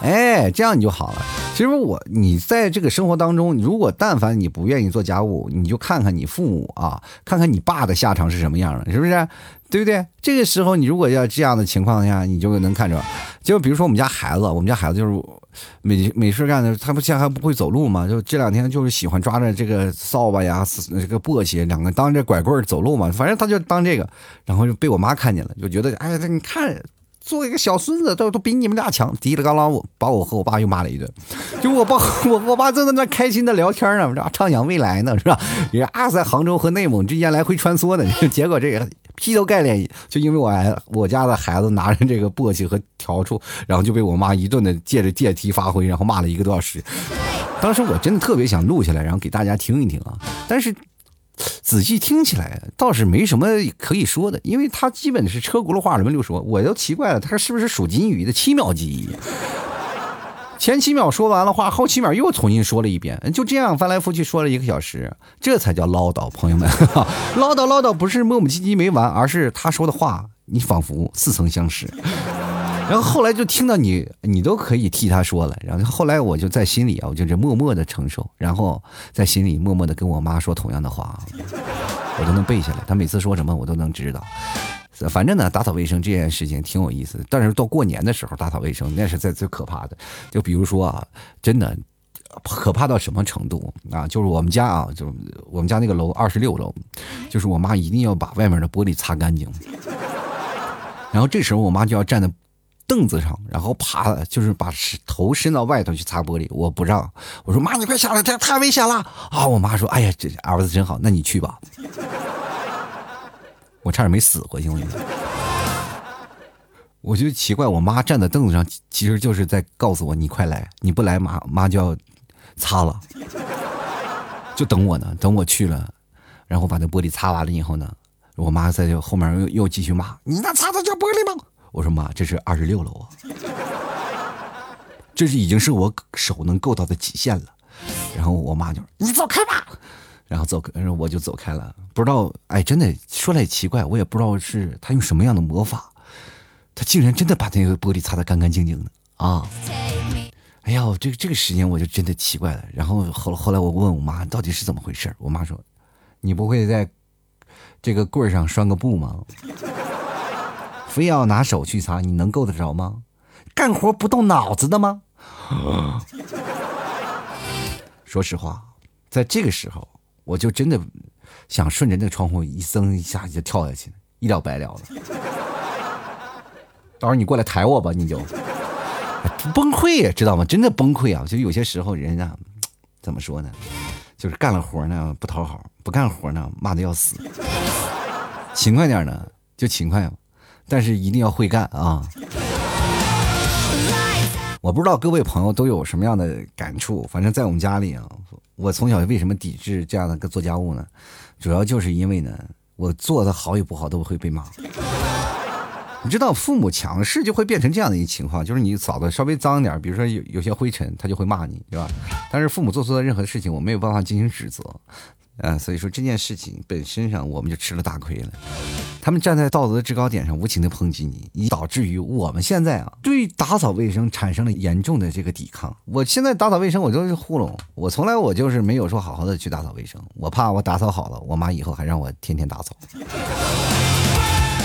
哎，这样你就好了。其实我，你在这个生活当中，如果但凡你不愿意做家务，你就看看你父母啊，看看你爸的下场是什么样的，是不是？对不对？这个时候，你如果要这样的情况下，你就能看着。就比如说我们家孩子，我们家孩子就是没没事干的，他不现在还不会走路嘛，就这两天就是喜欢抓着这个扫把呀、这个簸箕，两个当这拐棍走路嘛，反正他就当这个，然后就被我妈看见了，就觉得哎，你看。做一个小孙子都都比你们俩强，滴里嘎啷，我把我和我爸又骂了一顿。[LAUGHS] 就我爸，我我爸正在那开心的聊天呢，畅想未来呢，是吧？也啊，在杭州和内蒙之间来回穿梭呢。[LAUGHS] 结果这个劈头盖脸，就因为我我家的孩子拿着这个簸箕和笤帚，然后就被我妈一顿的借着借题发挥，然后骂了一个多小时。当时我真的特别想录下来，然后给大家听一听啊，但是。仔细听起来倒是没什么可以说的，因为他基本是车轱辘话轮流说，我都奇怪了，他是不是属金鱼的七秒记忆？前七秒说完了话，后七秒又重新说了一遍，就这样翻来覆去说了一个小时，这才叫唠叨，朋友们，[LAUGHS] 唠叨唠叨不是磨磨唧唧没完，而是他说的话你仿佛似曾相识。然后后来就听到你，你都可以替他说了。然后后来我就在心里啊，我就这默默的承受，然后在心里默默的跟我妈说同样的话，[LAUGHS] 我都能背下来。他每次说什么，我都能知道。反正呢，打扫卫生这件事情挺有意思。但是到过年的时候打扫卫生，那是在最可怕的。就比如说啊，真的可怕到什么程度啊？就是我们家啊，就我们家那个楼二十六楼，就是我妈一定要把外面的玻璃擦干净。然后这时候我妈就要站在。凳子上，然后爬，就是把头伸到外头去擦玻璃。我不让，我说妈，你快下来，这太危险了啊！我妈说，哎呀，这儿子真好，那你去吧。我差点没死过去，我我就奇怪，我妈站在凳子上，其实就是在告诉我，你快来，你不来，妈妈就要擦了，就等我呢，等我去了，然后把那玻璃擦完了以后呢，我妈在后面又又继续骂，你那擦的叫玻璃吗？我说妈，这是二十六楼啊，这是已经是我手能够到的极限了。然后我妈就说你走开吧，然后走开，然后我就走开了。不知道，哎，真的说来也奇怪，我也不知道是他用什么样的魔法，他竟然真的把那个玻璃擦得干干净净的啊！哎呀，这个这个时间我就真的奇怪了。然后后后来我问我妈到底是怎么回事，我妈说，你不会在这个柜上拴个布吗？非要拿手去擦，你能够得着吗？干活不动脑子的吗？说实话，在这个时候，我就真的想顺着那个窗户一蹬一下就跳下去，一了百了了。到时候你过来抬我吧，你就崩溃呀，知道吗？真的崩溃啊！就有些时候人啊，怎么说呢？就是干了活呢不讨好，不干活呢骂的要死。勤快点呢就勤快。但是一定要会干啊！我不知道各位朋友都有什么样的感触，反正在我们家里啊，我从小为什么抵制这样的个做家务呢？主要就是因为呢，我做的好与不好都会被骂。你知道，父母强势就会变成这样的一个情况，就是你扫的稍微脏一点，比如说有有些灰尘，他就会骂你，对吧？但是父母做错的任何事情，我没有办法进行指责。啊，所以说这件事情本身上，我们就吃了大亏了。他们站在道德的制高点上，无情的抨击你，以导致于我们现在啊，对打扫卫生产生了严重的这个抵抗。我现在打扫卫生，我就是糊弄，我从来我就是没有说好好的去打扫卫生，我怕我打扫好了，我妈以后还让我天天打扫。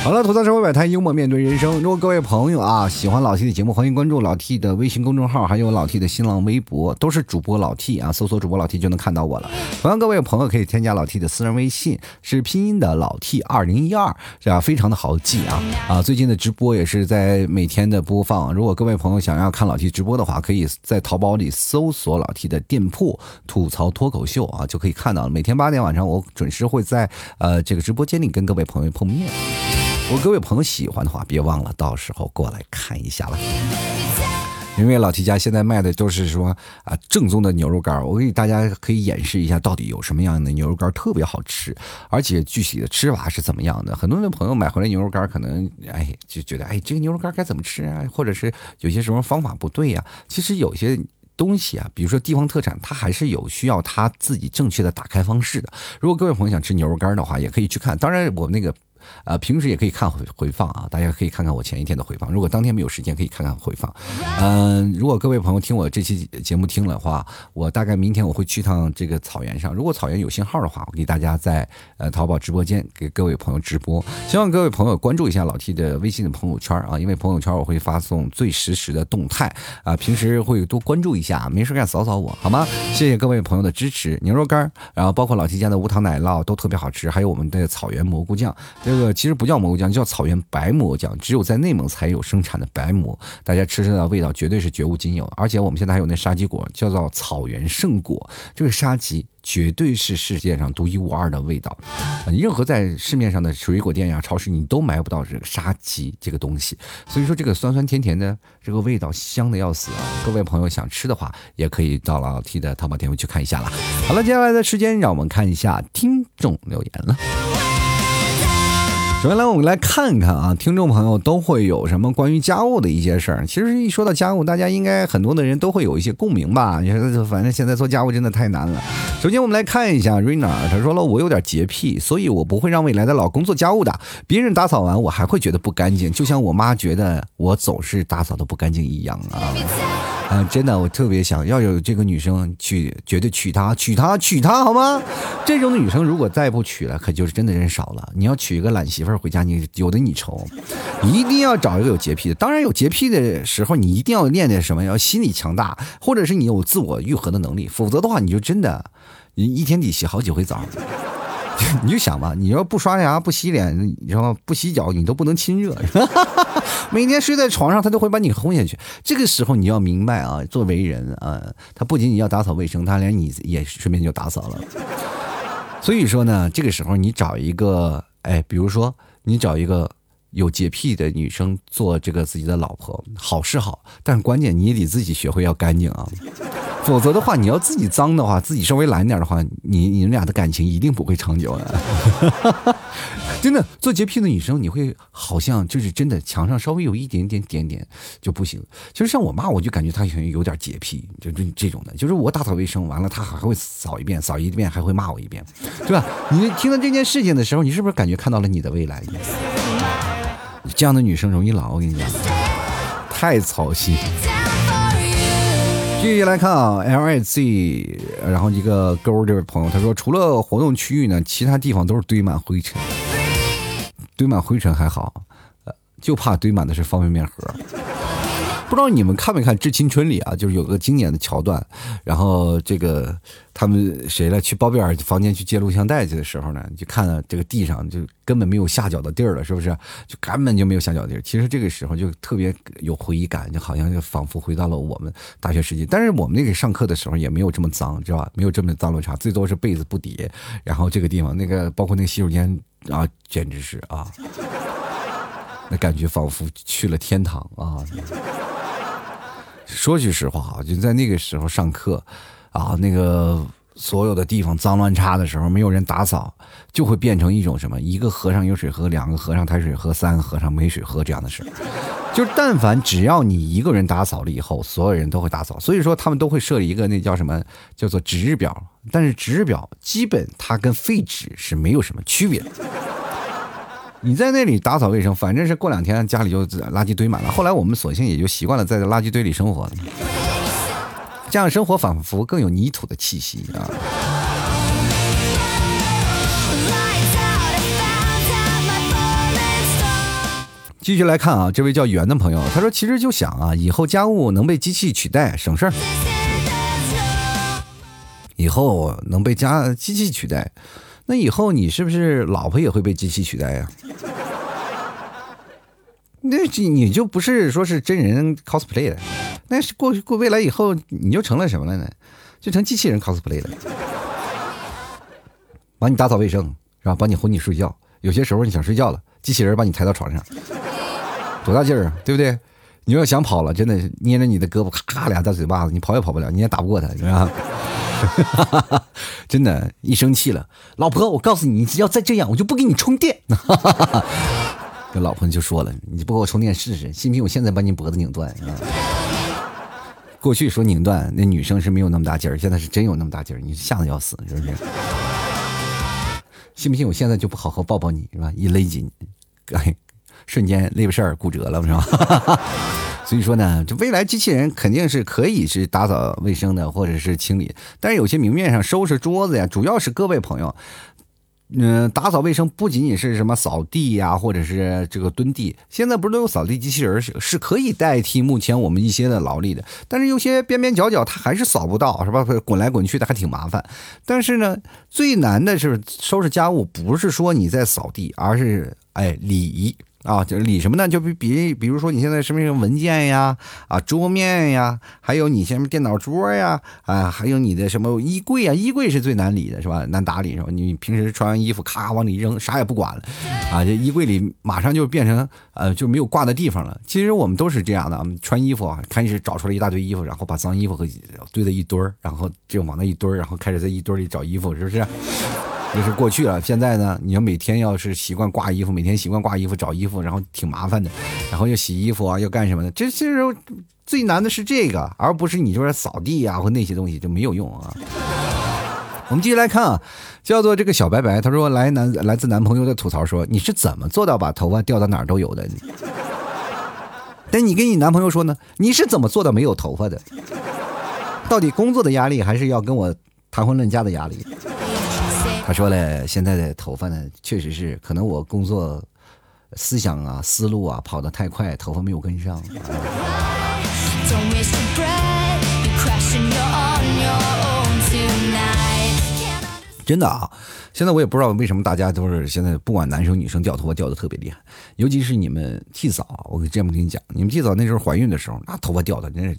好了，吐槽社会百态，幽默面对人生。如果各位朋友啊喜欢老 T 的节目，欢迎关注老 T 的微信公众号，还有老 T 的新浪微博，都是主播老 T 啊，搜索主播老 T 就能看到我了。同样，各位朋友可以添加老 T 的私人微信，是拼音的老 T 二零一二，这样非常的好记啊啊！最近的直播也是在每天的播放。如果各位朋友想要看老 T 直播的话，可以在淘宝里搜索老 T 的店铺“吐槽脱口秀”啊，就可以看到了。每天八点晚上，我准时会在呃这个直播间里跟各位朋友碰面。如果各位朋友喜欢的话，别忘了到时候过来看一下了。因为老提家现在卖的都是说啊正宗的牛肉干，我给大家可以演示一下到底有什么样的牛肉干特别好吃，而且具体的吃法是怎么样的。很多的朋友买回来牛肉干，可能哎就觉得哎这个牛肉干该怎么吃啊，或者是有些什么方法不对呀。其实有些东西啊，比如说地方特产，它还是有需要它自己正确的打开方式的。如果各位朋友想吃牛肉干的话，也可以去看。当然我们那个。呃，平时也可以看回回放啊，大家可以看看我前一天的回放。如果当天没有时间，可以看看回放。嗯，如果各位朋友听我这期节目听了的话，我大概明天我会去趟这个草原上。如果草原有信号的话，我给大家在呃淘宝直播间给各位朋友直播。希望各位朋友关注一下老 T 的微信的朋友圈啊，因为朋友圈我会发送最实时的动态啊，平时会多关注一下，没事干扫扫我好吗？谢谢各位朋友的支持。牛肉干，然后包括老 T 家的无糖奶酪都特别好吃，还有我们的草原蘑菇酱。这个其实不叫蘑菇酱，叫草原白蘑酱，只有在内蒙才有生产的白蘑，大家吃着的味道绝对是绝无仅有。而且我们现在还有那沙棘果，叫做草原圣果，这个沙棘绝对是世界上独一无二的味道。任何在市面上的水果店呀、超市，你都买不到这个沙棘这个东西。所以说，这个酸酸甜甜的这个味道香的要死啊！各位朋友想吃的话，也可以到老 T 的淘宝店铺去看一下了。好了，接下来的时间让我们看一下听众留言了。首先来，我们来看看啊，听众朋友都会有什么关于家务的一些事儿。其实一说到家务，大家应该很多的人都会有一些共鸣吧？你说，反正现在做家务真的太难了。首先，我们来看一下 Rina，他说了，我有点洁癖，所以我不会让未来的老公做家务的。别人打扫完，我还会觉得不干净，就像我妈觉得我总是打扫的不干净一样啊。啊，真的，我特别想要有这个女生娶，绝对娶她，娶她，娶她，好吗？这种女生如果再不娶了，可就是真的人少了。你要娶一个懒媳妇儿回家，你有的你愁。一定要找一个有洁癖的，当然有洁癖的时候，你一定要练练什么，要心理强大，或者是你有自我愈合的能力，否则的话，你就真的，你一天得洗好几回澡。[LAUGHS] 你就想吧，你要不刷牙、不洗脸，你知道吗？不洗脚，你都不能亲热。[LAUGHS] 每天睡在床上，他都会把你轰下去。这个时候你要明白啊，作为人啊，他不仅仅要打扫卫生，他连你也顺便就打扫了。[LAUGHS] 所以说呢，这个时候你找一个，哎，比如说你找一个有洁癖的女生做这个自己的老婆，好是好，但是关键你也得自己学会要干净啊。否则的话，你要自己脏的话，自己稍微懒点的话，你你们俩的感情一定不会长久的。[LAUGHS] 真的，做洁癖的女生，你会好像就是真的墙上稍微有一点点点点就不行。其实像我妈，我就感觉她好像有点洁癖，就这这种的，就是我打扫卫生完了，她还会扫一遍，扫一遍还会骂我一遍，对吧？你听到这件事情的时候，你是不是感觉看到了你的未来？这样的女生容易老，我跟你讲，太操心。继续来看啊，L I Z，然后一个勾这位朋友他说，除了活动区域呢，其他地方都是堆满灰尘。堆满灰尘还好，呃，就怕堆满的是方便面盒。不知道你们看没看《致青春》里啊，就是有个经典的桥段，然后这个他们谁来去包贝尔房间去接录像带去的时候呢，就看到这个地上就根本没有下脚的地儿了，是不是？就根本就没有下脚地儿。其实这个时候就特别有回忆感，就好像就仿佛回到了我们大学时期。但是我们那个上课的时候也没有这么脏，知道吧？没有这么脏乱差，最多是被子不叠。然后这个地方那个包括那个洗手间啊，简直是啊，那感觉仿佛去了天堂啊。说句实话啊，就在那个时候上课，啊，那个所有的地方脏乱差的时候，没有人打扫，就会变成一种什么？一个和尚有水喝，两个和尚抬水喝，三个和尚没水喝这样的事 [LAUGHS] 就但凡只要你一个人打扫了以后，所有人都会打扫。所以说他们都会设立一个那叫什么？叫做值日表。但是值日表基本它跟废纸是没有什么区别的。你在那里打扫卫生，反正是过两天家里就垃圾堆满了。后来我们索性也就习惯了在垃圾堆里生活，这样生活仿佛更有泥土的气息啊。继续来看啊，这位叫圆的朋友，他说：“其实就想啊，以后家务能被机器取代，省事儿。以后能被家机器取代。”那以后你是不是老婆也会被机器取代呀？[LAUGHS] 那你就不是说是真人 cosplay 的，那是过过未来以后你就成了什么了呢？就成机器人 cosplay 了，帮你打扫卫生，然后帮你哄你睡觉。有些时候你想睡觉了，机器人把你抬到床上，多大劲儿啊，对不对？你要想跑了，真的捏着你的胳膊，咔咔俩大嘴巴子，你跑也跑不了，你也打不过他，是吧？[LAUGHS] 真的，一生气了，老婆，我告诉你，你只要再这样，我就不给你充电。[LAUGHS] 这老婆就说了，你不给我充电试试，信不信我现在把你脖子拧断？过去说拧断，那女生是没有那么大劲儿，现在是真有那么大劲儿，你吓得要死，是不是？信不信我现在就不好好抱抱你，是吧？一勒紧，哎，瞬间肋巴扇骨折了，是吧？所以说呢，这未来机器人肯定是可以是打扫卫生的，或者是清理。但是有些明面上收拾桌子呀，主要是各位朋友，嗯，打扫卫生不仅仅是什么扫地呀，或者是这个蹲地。现在不是都有扫地机器人是是可以代替目前我们一些的劳力的。但是有些边边角角它还是扫不到，是吧？滚来滚去的还挺麻烦。但是呢，最难的是收拾家务，不是说你在扫地，而是哎礼仪。啊，就是理什么呢？就比比，比如说你现在什么什么文件呀，啊，桌面呀，还有你什么电脑桌呀，啊，还有你的什么衣柜啊，衣柜是最难理的，是吧？难打理是吧？你平时穿完衣服，咔往里扔，啥也不管了，啊，这衣柜里马上就变成呃就没有挂的地方了。其实我们都是这样的，穿衣服啊，开始找出来一大堆衣服，然后把脏衣服和堆在一堆儿，然后就往那一堆儿，然后开始在一堆里找衣服，是不是？那是过去了。现在呢，你要每天要是习惯挂衣服，每天习惯挂衣服、找衣服，然后挺麻烦的，然后又洗衣服啊，又干什么的？这其实最难的是这个，而不是你说扫地呀或那些东西就没有用啊。我们继续来看啊，叫做这个小白白，他说来男来自男朋友的吐槽说，你是怎么做到把头发掉到哪儿都有的？[LAUGHS] 但你跟你男朋友说呢，你是怎么做到没有头发的？到底工作的压力还是要跟我谈婚论嫁的压力？他说嘞，现在的头发呢，确实是可能我工作思想啊、思路啊跑得太快，头发没有跟上。真的啊，现在我也不知道为什么大家都是现在不管男生女生掉头发掉的特别厉害，尤其是你们替嫂，我这么跟你讲，你们替嫂那时候怀孕的时候，那头发掉的真是，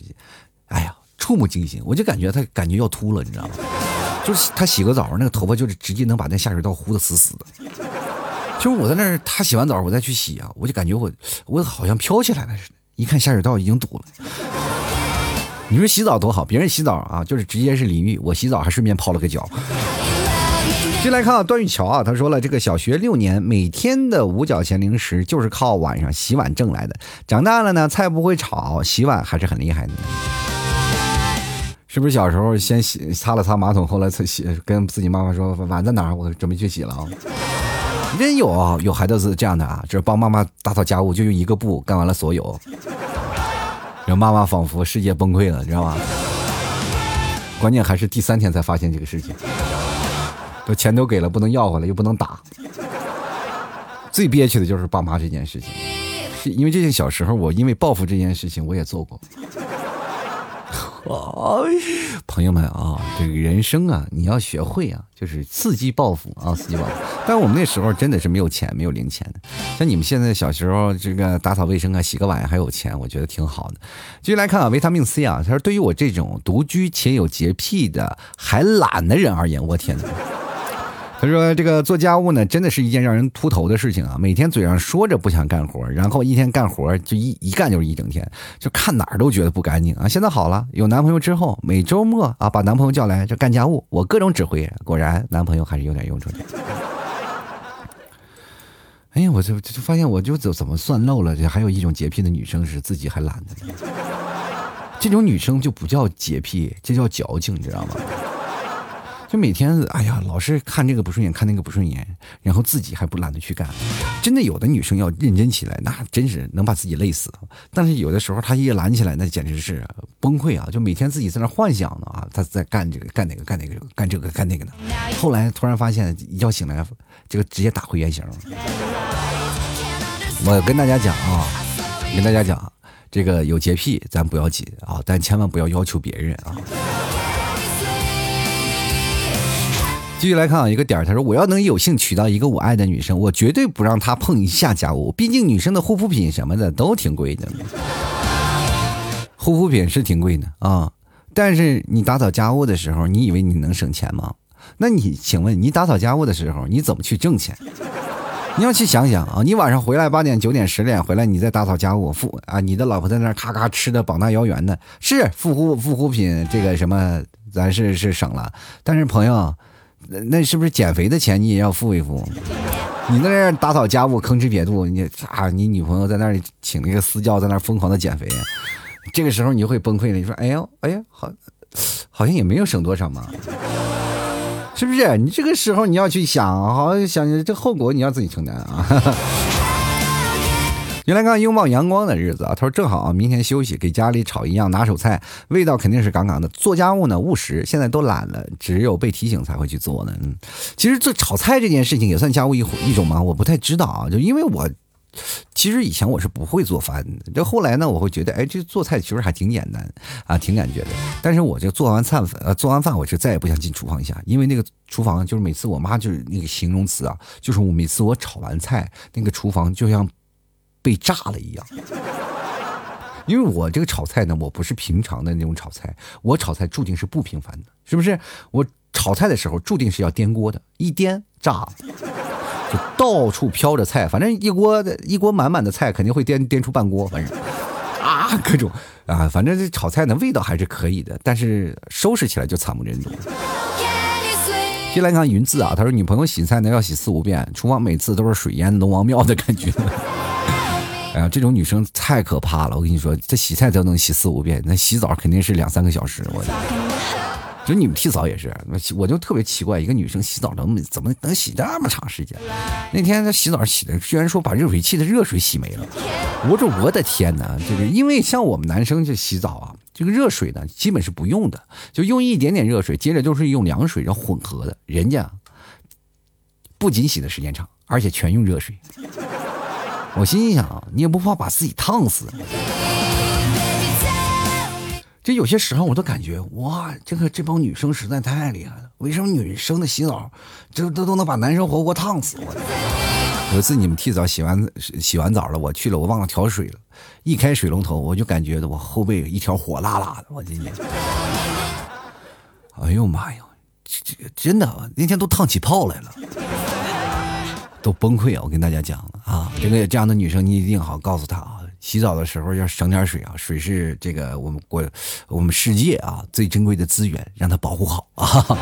哎呀，触目惊心，我就感觉她感觉要秃了，你知道吗？就是他洗个澡，那个头发就是直接能把那下水道糊的死死的。就是我在那儿，他洗完澡我再去洗啊，我就感觉我我好像飘起来了似的，一看下水道已经堵了。你说洗澡多好，别人洗澡啊就是直接是淋浴，我洗澡还顺便泡了个脚。进来看啊，段玉桥啊，他说了，这个小学六年，每天的五角钱零食就是靠晚上洗碗挣来的。长大了呢，菜不会炒，洗碗还是很厉害的。是不是小时候先洗擦了擦马桶，后来才洗，跟自己妈妈说碗在哪儿，我准备去洗了啊？真有啊，有孩子是这样的啊，就是帮妈妈打扫家务，就用一个布干完了所有，让妈妈仿佛世界崩溃了，你知道吗？关键还是第三天才发现这个事情。都钱都给了，不能要回来，又不能打。最憋屈的就是爸妈这件事情，因为这件小时候，我因为报复这件事情，我也做过。[LAUGHS] 朋友们啊，这个人生啊，你要学会啊，就是伺机报复啊，[LAUGHS] 伺机报复。但是我们那时候真的是没有钱，没有零钱的。像你们现在小时候这个打扫卫生啊，洗个碗还有钱，我觉得挺好的。继续来看啊，维他命 C 啊，他说对于我这种独居且有洁癖的还懒的人而言，我天哪！他说：“这个做家务呢，真的是一件让人秃头的事情啊！每天嘴上说着不想干活，然后一天干活就一一干就是一整天，就看哪儿都觉得不干净啊！现在好了，有男朋友之后，每周末啊把男朋友叫来就干家务，我各种指挥，果然男朋友还是有点用处的。哎呀，我就就发现我就怎怎么算漏了？这还有一种洁癖的女生是自己还懒的，这种女生就不叫洁癖，这叫矫情，你知道吗？”就每天，哎呀，老是看这个不顺眼，看那个不顺眼，然后自己还不懒得去干。真的，有的女生要认真起来，那真是能把自己累死。但是有的时候，她一懒起来，那简直是崩溃啊！就每天自己在那幻想呢啊，她在干这个，干哪个，干哪个，干这个，干那个呢。后来突然发现，一觉醒来，这个直接打回原形。我跟大家讲啊，跟大家讲，这个有洁癖咱不要紧啊，但千万不要要求别人啊。继续来看啊，一个点儿，他说：“我要能有幸娶到一个我爱的女生，我绝对不让她碰一下家务。毕竟女生的护肤品什么的都挺贵的，护肤品是挺贵的啊。但是你打扫家务的时候，你以为你能省钱吗？那你请问，你打扫家务的时候，你怎么去挣钱？你要去想想啊，你晚上回来八点、九点、十点回来，你再打扫家务，付啊，你的老婆在那咔咔吃的膀大腰圆的，是护肤护肤品这个什么，咱是是省了，但是朋友。”那那是不是减肥的钱你也要付一付？你在那打扫家务吭哧瘪肚，你啊，你女朋友在那里请那个私教在那疯狂的减肥，这个时候你就会崩溃了。你说，哎呦，哎呀，好，好像也没有省多少嘛，是不是？你这个时候你要去想，好像想这后果你要自己承担啊。原来刚拥抱阳光的日子啊，他说正好啊，明天休息，给家里炒一样拿手菜，味道肯定是杠杠的。做家务呢务实，现在都懒了，只有被提醒才会去做呢。嗯，其实做炒菜这件事情也算家务一一种吗？我不太知道啊，就因为我其实以前我是不会做饭的，就后来呢，我会觉得哎，这做菜其实还挺简单啊，挺感觉的。但是我这做完菜呃做完饭，我就再也不想进厨房一下，因为那个厨房就是每次我妈就是那个形容词啊，就是我每次我炒完菜，那个厨房就像。被炸了一样，因为我这个炒菜呢，我不是平常的那种炒菜，我炒菜注定是不平凡的，是不是？我炒菜的时候注定是要颠锅的，一颠炸，就到处飘着菜，反正一锅的一锅满满的菜肯定会颠颠出半锅，反正啊各种啊，反正这炒菜呢味道还是可以的，但是收拾起来就惨不忍睹。接来看云字啊，他说女朋友洗菜呢要洗四五遍，厨房每次都是水淹龙王庙的感觉。哎呀，这种女生太可怕了！我跟你说，这洗菜都能洗四五遍，那洗澡肯定是两三个小时。我，就你们替澡也是，我就特别奇怪，一个女生洗澡能怎么能洗那么长时间？那天她洗澡洗的，居然说把热水器的热水洗没了。我说我的天哪！这个因为像我们男生就洗澡啊，这个热水呢基本是不用的，就用一点点热水，接着就是用凉水然后混合的。人家不仅洗的时间长，而且全用热水。我心想，你也不怕把自己烫死？这有些时候我都感觉，哇，这个这帮女生实在太厉害了。为什么女生的洗澡，这都都能把男生活活烫死？我有一次你们替澡洗完洗完澡了，我去了，我忘了调水了，一开水龙头，我就感觉我后背一条火辣辣的。我今天，哎呦妈呀，这个真的那天都烫起泡来了。都崩溃啊！我跟大家讲啊，这个这样的女生你一定好告诉她啊，洗澡的时候要省点水啊，水是这个我们国我们世界啊最珍贵的资源，让她保护好啊。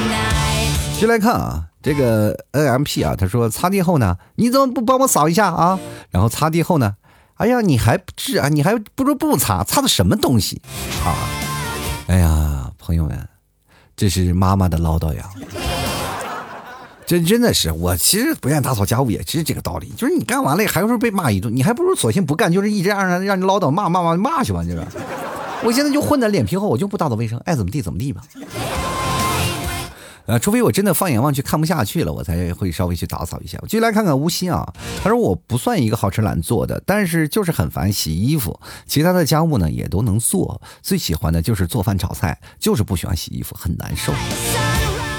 [LAUGHS] 先来看啊，这个 N M P 啊，他说擦地后呢，你怎么不帮我扫一下啊？然后擦地后呢，哎呀，你还不是啊？你还不如不擦，擦的什么东西啊？哎呀，朋友们，这是妈妈的唠叨呀。真真的是，我其实不愿意打扫家务，也是这个道理。就是你干完了，还会被骂一顿，你还不如索性不干，就是一直让人让你唠叨，骂骂骂骂去吧，就是。我现在就混在脸皮厚，我就不打扫卫生，爱怎么地怎么地吧。呃，除非我真的放眼望去看不下去了，我才会稍微去打扫一下。我继续来看看吴昕啊，他说我不算一个好吃懒做的，但是就是很烦洗衣服，其他的家务呢也都能做，最喜欢的就是做饭炒菜，就是不喜欢洗衣服，很难受。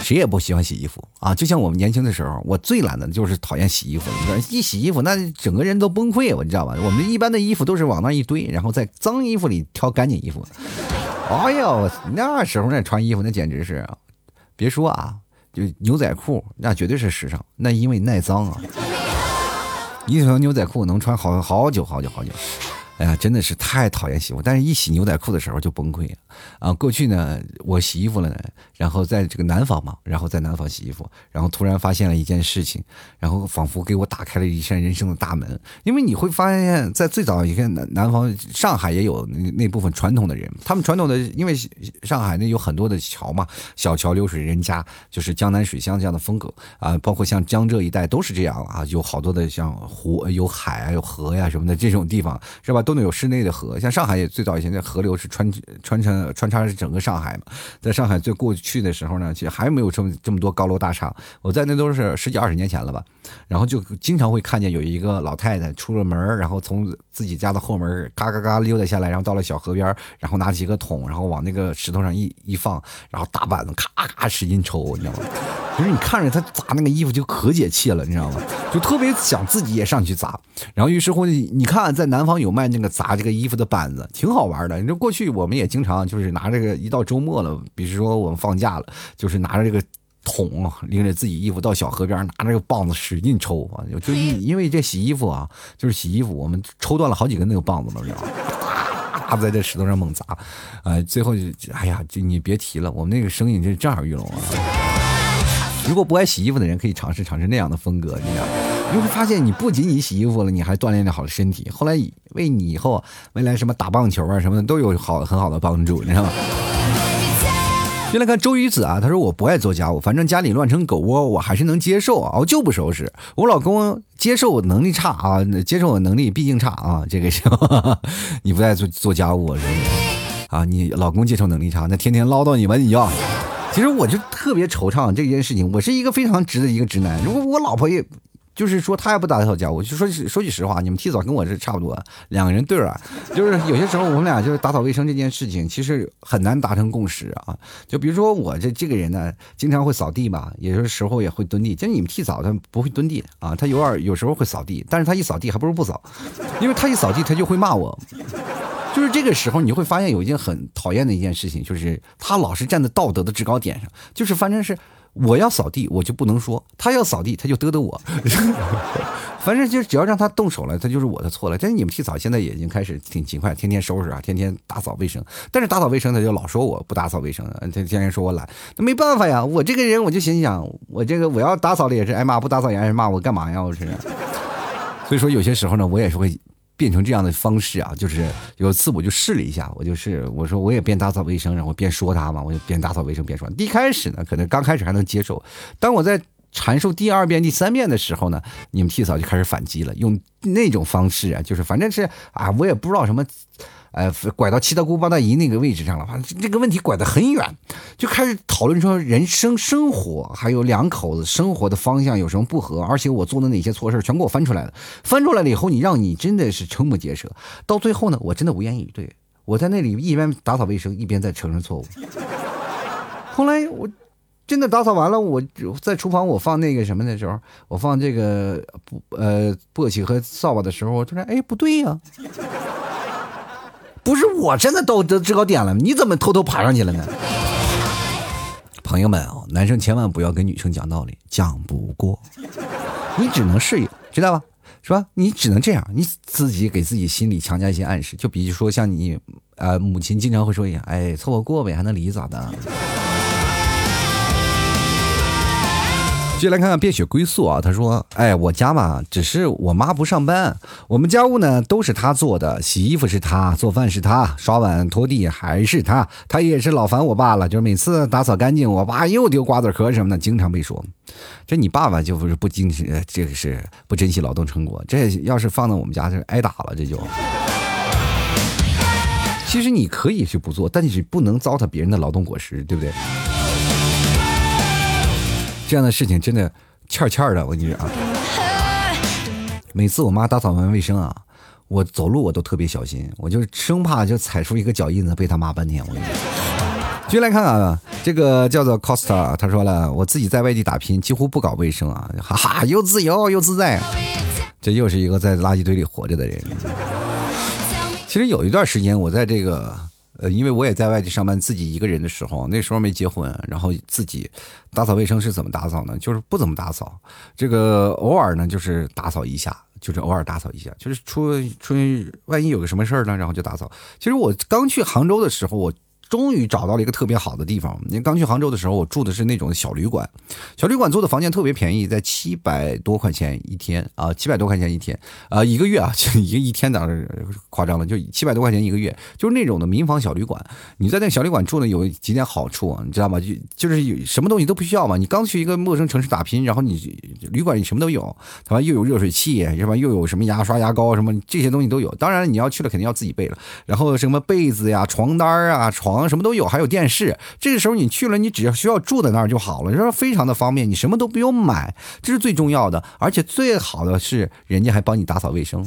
谁也不喜欢洗衣服啊！就像我们年轻的时候，我最懒的就是讨厌洗衣服。一洗衣服，那整个人都崩溃，我你知道吧？我们一般的衣服都是往那一堆，然后在脏衣服里挑干净衣服。哎呦，那时候那穿衣服那简直是，别说啊，就牛仔裤那绝对是时尚，那因为耐脏啊，一条牛仔裤能穿好好久好久好久。哎呀，真的是太讨厌洗衣服，但是一洗牛仔裤的时候就崩溃啊！过去呢，我洗衣服了呢，然后在这个南方嘛，然后在南方洗衣服，然后突然发现了一件事情，然后仿佛给我打开了一扇人生的大门。因为你会发现在最早，你看南南方上海也有那那部分传统的人，他们传统的，因为上海那有很多的桥嘛，小桥流水人家，就是江南水乡这样的风格啊，包括像江浙一带都是这样啊，有好多的像湖、有海啊、有河呀什么的这种地方，是吧？都能有室内的河，像上海也最早以前的河流是穿穿成穿插着整个上海嘛。在上海最过去去的时候呢，其实还没有这么这么多高楼大厦。我在那都是十几二十年前了吧，然后就经常会看见有一个老太太出了门，然后从自己家的后门嘎嘎嘎溜达下来，然后到了小河边，然后拿起个桶，然后往那个石头上一一放，然后大板子咔咔使劲抽，你知道吗？其实你看着他砸那个衣服就可解气了，你知道吗？就特别想自己也上去砸。然后于是乎，你你看在南方有卖那个砸这个衣服的板子，挺好玩的。你说过去我们也经常就是拿这个，一到周末了，比如说我们放假了，就是拿着这个桶拎着自己衣服到小河边，拿着个棒子使劲抽啊！就因为这洗衣服啊，就是洗衣服，我们抽断了好几根那个棒子了，你知道吗？啪在这石头上猛砸，啊，最后就哎呀，就你别提了，我们那个声音真是震耳欲聋啊！如果不爱洗衣服的人，可以尝试尝试那样的风格，你知道，你会发现你不仅仅洗衣服了，你还锻炼了好的身体，后来为你以后未来什么打棒球啊什么的都有好很好的帮助，你知道吗？先来看周瑜子啊，他说我不爱做家务，反正家里乱成狗窝，我还是能接受啊，我就不收拾。我老公接受我能力差啊，接受我能力毕竟差啊，这个是 [LAUGHS] 你不爱做做家务是啊，你老公接受能力差，那天天唠叨你吧，你就。其实我就特别惆怅这件事情。我是一个非常直的一个直男。如果我老婆也，就是说她也不打扫家务，就说说句实话，你们替澡跟我是差不多，两个人对儿啊。就是有些时候我们俩就是打扫卫生这件事情，其实很难达成共识啊。就比如说我这这个人呢，经常会扫地吧，有些时候也会蹲地。就你们替澡，他不会蹲地啊，他有点有时候会扫地，但是他一扫地还不如不扫，因为他一扫地他就会骂我。就是这个时候，你会发现有一件很讨厌的一件事情，就是他老是站在道德的制高点上。就是反正是我要扫地，我就不能说他要扫地，他就嘚嘚我。[LAUGHS] 反正就只要让他动手了，他就是我的错了。但是你们替嫂现在已经开始挺勤快，天天收拾啊，天天打扫卫生。但是打扫卫生，他就老说我不打扫卫生，他天天说我懒。那没办法呀，我这个人我就心想，我这个我要打扫了也是挨骂，不打扫也挨骂，我干嘛呀？我是。[LAUGHS] 所以说有些时候呢，我也是会变成这样的方式啊，就是有一次我就试了一下，我就是我说我也边打扫卫生，然后边说他嘛，我就边打扫卫生边说。一开始呢，可能刚开始还能接受，当我在。阐述第二遍、第三遍的时候呢，你们替嫂就开始反击了，用那种方式啊，就是反正是啊，我也不知道什么，呃，拐到七大姑八大姨那个位置上了，反正这个问题拐得很远，就开始讨论说人生、生活，还有两口子生活的方向有什么不合，而且我做的哪些错事全给我翻出来了。翻出来了以后，你让你真的是瞠目结舌。到最后呢，我真的无言以对，我在那里一边打扫卫生，一边在承认错误。[LAUGHS] 后来我。真的打扫完了，我在厨房我放那个什么的时候，我放这个不呃簸箕和扫把的时候，我突然哎不对呀，不是我真的到这制高点了，你怎么偷偷爬上去了呢？朋友们啊，男生千万不要跟女生讲道理，讲不过，你只能适应，知道吧？是吧？你只能这样，你自己给自己心里强加一些暗示，就比如说像你呃母亲经常会说一样，哎凑合过呗，还能离咋的？接下来看看变雪归宿啊，他说：“哎，我家嘛，只是我妈不上班，我们家务呢都是她做的，洗衣服是她，做饭是她，刷碗拖地还是她，她也是老烦我爸了，就是每次打扫干净，我爸又丢瓜子壳什么的，经常被说。这你爸爸就不是不经，这个是不珍惜劳动成果，这要是放到我们家，就挨打了，这就。其实你可以是不做，但是不能糟蹋别人的劳动果实，对不对？”这样的事情真的欠欠的，我跟你讲啊。每次我妈打扫完卫生啊，我走路我都特别小心，我就生怕就踩出一个脚印子被她骂半天。我跟你讲，继续来看啊，这个叫做 Costa，他说了，我自己在外地打拼，几乎不搞卫生啊，哈哈，又自由又自在。这又是一个在垃圾堆里活着的人。其实有一段时间，我在这个。呃，因为我也在外地上班，自己一个人的时候，那时候没结婚，然后自己打扫卫生是怎么打扫呢？就是不怎么打扫，这个偶尔呢就是打扫一下，就是偶尔打扫一下，就是出出万一有个什么事儿呢，然后就打扫。其实我刚去杭州的时候，我。终于找到了一个特别好的地方。你刚去杭州的时候，我住的是那种小旅馆，小旅馆租的房间特别便宜，在七百多块钱一天啊，七百多块钱一天啊，一个月啊，[LAUGHS] 就一个一天当然夸张了，就七百多块钱一个月，就是那种的民房小旅馆。你在那个小旅馆住呢，有几点好处，你知道吗？就就是有什么东西都不需要嘛。你刚去一个陌生城市打拼，然后你旅馆里什么都有，他妈又有热水器，是吧？又有什么牙刷、牙膏什么这些东西都有。当然你要去了，肯定要自己备了。然后什么被子呀、床单啊、床。什么都有，还有电视。这个时候你去了，你只要需要住在那儿就好了，你说非常的方便，你什么都不用买，这是最重要的。而且最好的是，人家还帮你打扫卫生。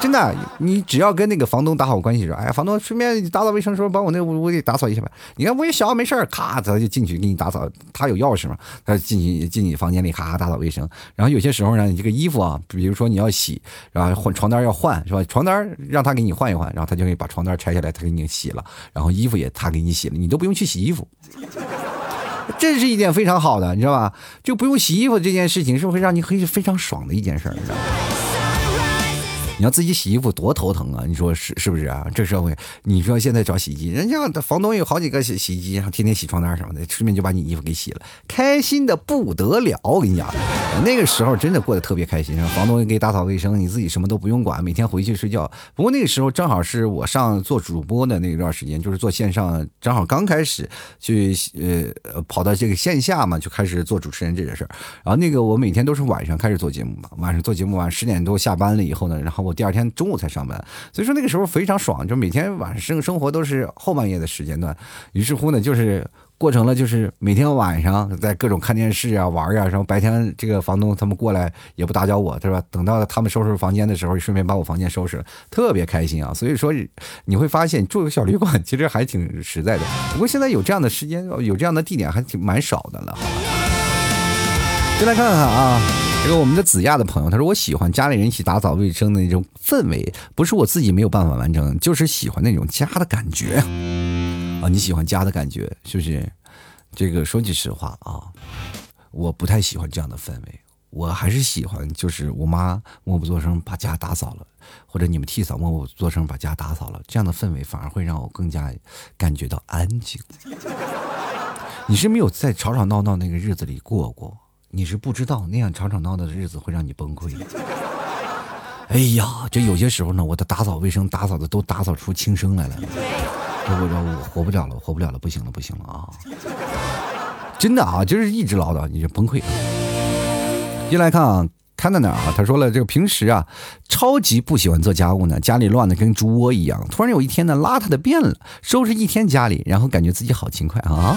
真的，你只要跟那个房东打好关系，说，哎呀，房东顺便打扫卫生的时候，帮我那屋屋给打扫一下吧。你看我也小，没事儿，咔，他就进去给你打扫。他有钥匙嘛？他进去进你房间里，咔咔打扫卫生。然后有些时候呢，你这个衣服啊，比如说你要洗，然后换床单要换，是吧？床单让他给你换一换，然后他就可以把床单拆下来，他给你洗了。然后衣服也他给你洗了，你都不用去洗衣服。这是一点非常好的，你知道吧？就不用洗衣服这件事情，是不是让你可以非常爽的一件事儿？你知道吗？你要自己洗衣服多头疼啊！你说是是不是啊？这社会，你说现在找洗衣机，人家房东有好几个洗洗衣机，然后天天洗床单什么的，顺便就把你衣服给洗了，开心的不得了。我跟你讲，那个时候真的过得特别开心，房东给你打扫卫生，你自己什么都不用管，每天回去睡觉。不过那个时候正好是我上做主播的那一段时间，就是做线上，正好刚开始去呃跑到这个线下嘛，就开始做主持人这件事儿。然后那个我每天都是晚上开始做节目嘛，晚上做节目，晚十点多下班了以后呢，然后。我第二天中午才上班，所以说那个时候非常爽，就每天晚上生生活都是后半夜的时间段。于是乎呢，就是过成了就是每天晚上在各种看电视啊、玩啊，然后白天这个房东他们过来也不打搅我，对吧？等到他们收拾房间的时候，顺便把我房间收拾了，特别开心啊。所以说你会发现住个小旅馆其实还挺实在的。不过现在有这样的时间、有这样的地点还挺蛮少的了，好吧？进来看看啊，这个我们的子亚的朋友，他说我喜欢家里人一起打扫卫生的那种氛围，不是我自己没有办法完成，就是喜欢那种家的感觉 [LAUGHS] 啊。你喜欢家的感觉是不是？这个说句实话啊，我不太喜欢这样的氛围。我还是喜欢，就是我妈默不作声把家打扫了，或者你们替嫂默不作声把家打扫了，这样的氛围反而会让我更加感觉到安静。[LAUGHS] 你是没有在吵吵闹闹那个日子里过过，你是不知道那样吵吵闹闹的日子会让你崩溃。哎呀，这有些时候呢，我的打扫卫生打扫的都打扫出轻声来了，我我活不了了，活不了了，不行了，不行了啊！真的啊，就是一直唠叨，你就崩溃。进来看啊，看到哪儿啊？他说了，这个平时啊，超级不喜欢做家务呢，家里乱的跟猪窝一样。突然有一天呢，邋遢的变了，收拾一天家里，然后感觉自己好勤快啊。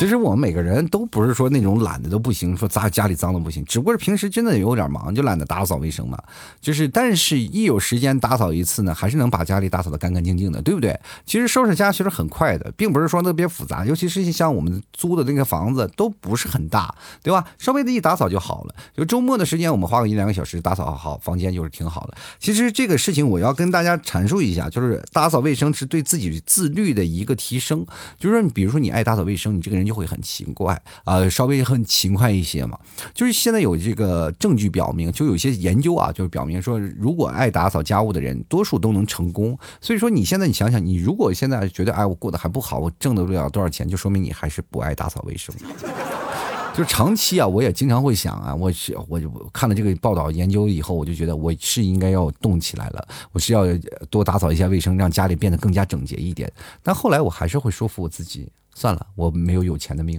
其实我们每个人都不是说那种懒的都不行，说家家里脏的不行，只不过是平时真的有点忙，就懒得打扫卫生嘛。就是，但是一有时间打扫一次呢，还是能把家里打扫的干干净净的，对不对？其实收拾家其实很快的，并不是说特别复杂，尤其是像我们租的那个房子都不是很大，对吧？稍微的一打扫就好了。就周末的时间，我们花个一两个小时打扫好房间就是挺好的。其实这个事情我要跟大家阐述一下，就是打扫卫生是对自己自律的一个提升。就是说，比如说你爱打扫卫生，你这个人。就会很勤快啊，稍微很勤快一些嘛。就是现在有这个证据表明，就有些研究啊，就是表明说，如果爱打扫家务的人，多数都能成功。所以说，你现在你想想，你如果现在觉得哎，我过得还不好，我挣得不了多少钱，就说明你还是不爱打扫卫生。[LAUGHS] 就长期啊，我也经常会想啊，我是我就看了这个报道研究以后，我就觉得我是应该要动起来了，我是要多打扫一下卫生，让家里变得更加整洁一点。但后来我还是会说服我自己。算了，我没有有钱的命。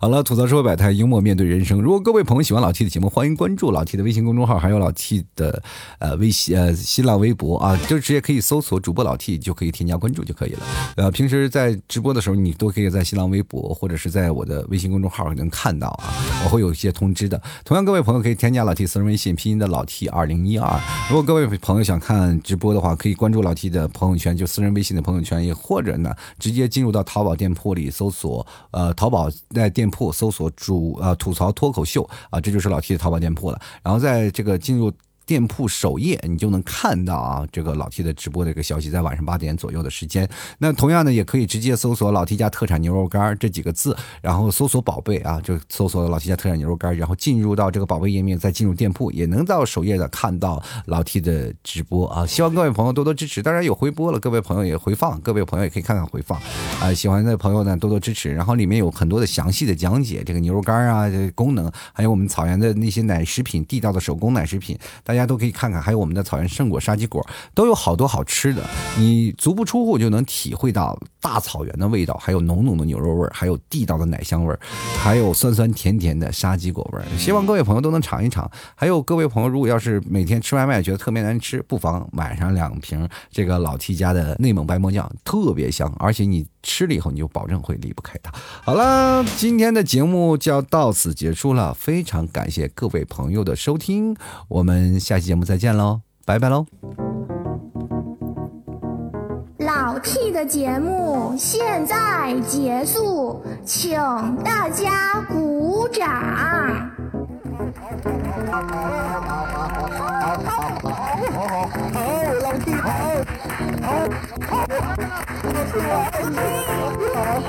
好了，吐槽社会百态，幽默面对人生。如果各位朋友喜欢老 T 的节目，欢迎关注老 T 的微信公众号，还有老 T 的呃微信呃新浪微博啊，就直接可以搜索主播老 T 就可以添加关注就可以了。呃，平时在直播的时候，你都可以在新浪微博或者是在我的微信公众号能看到啊，我会有一些通知的。同样，各位朋友可以添加老 T 私人微信，拼音的老 T 二零一二。如果各位朋友想看直播的话，可以关注老 T 的朋友圈，就私人微信的朋友圈，也或者呢，直接进入到淘宝店铺里搜索呃淘宝在店。铺搜索主啊吐槽脱口秀啊，这就是老 T 的淘宝店铺了。然后在这个进入。店铺首页，你就能看到啊，这个老 T 的直播的一个消息，在晚上八点左右的时间。那同样呢，也可以直接搜索“老 T 家特产牛肉干”这几个字，然后搜索宝贝啊，就搜索“老 T 家特产牛肉干”，然后进入到这个宝贝页面，再进入店铺，也能到首页的看到老 T 的直播啊。希望各位朋友多多支持，当然有回播了，各位朋友也回放，各位朋友也可以看看回放啊。喜欢的朋友呢，多多支持。然后里面有很多的详细的讲解，这个牛肉干啊，这功能，还有我们草原的那些奶食品，地道的手工奶食品，大家大家都可以看看，还有我们的草原圣果、沙棘果，都有好多好吃的。你足不出户就能体会到大草原的味道，还有浓浓的牛肉味还有地道的奶香味还有酸酸甜甜的沙棘果味希望各位朋友都能尝一尝。还有各位朋友，如果要是每天吃外卖觉得特别难吃，不妨买上两瓶这个老 T 家的内蒙白馍酱，特别香，而且你吃了以后你就保证会离不开它。好了，今天的节目就要到此结束了，非常感谢各位朋友的收听，我们下期节目。再见喽，拜拜喽！老 T 的节目现在结束，请大家鼓掌。好，好，好，好，老 T 好，好，好，好，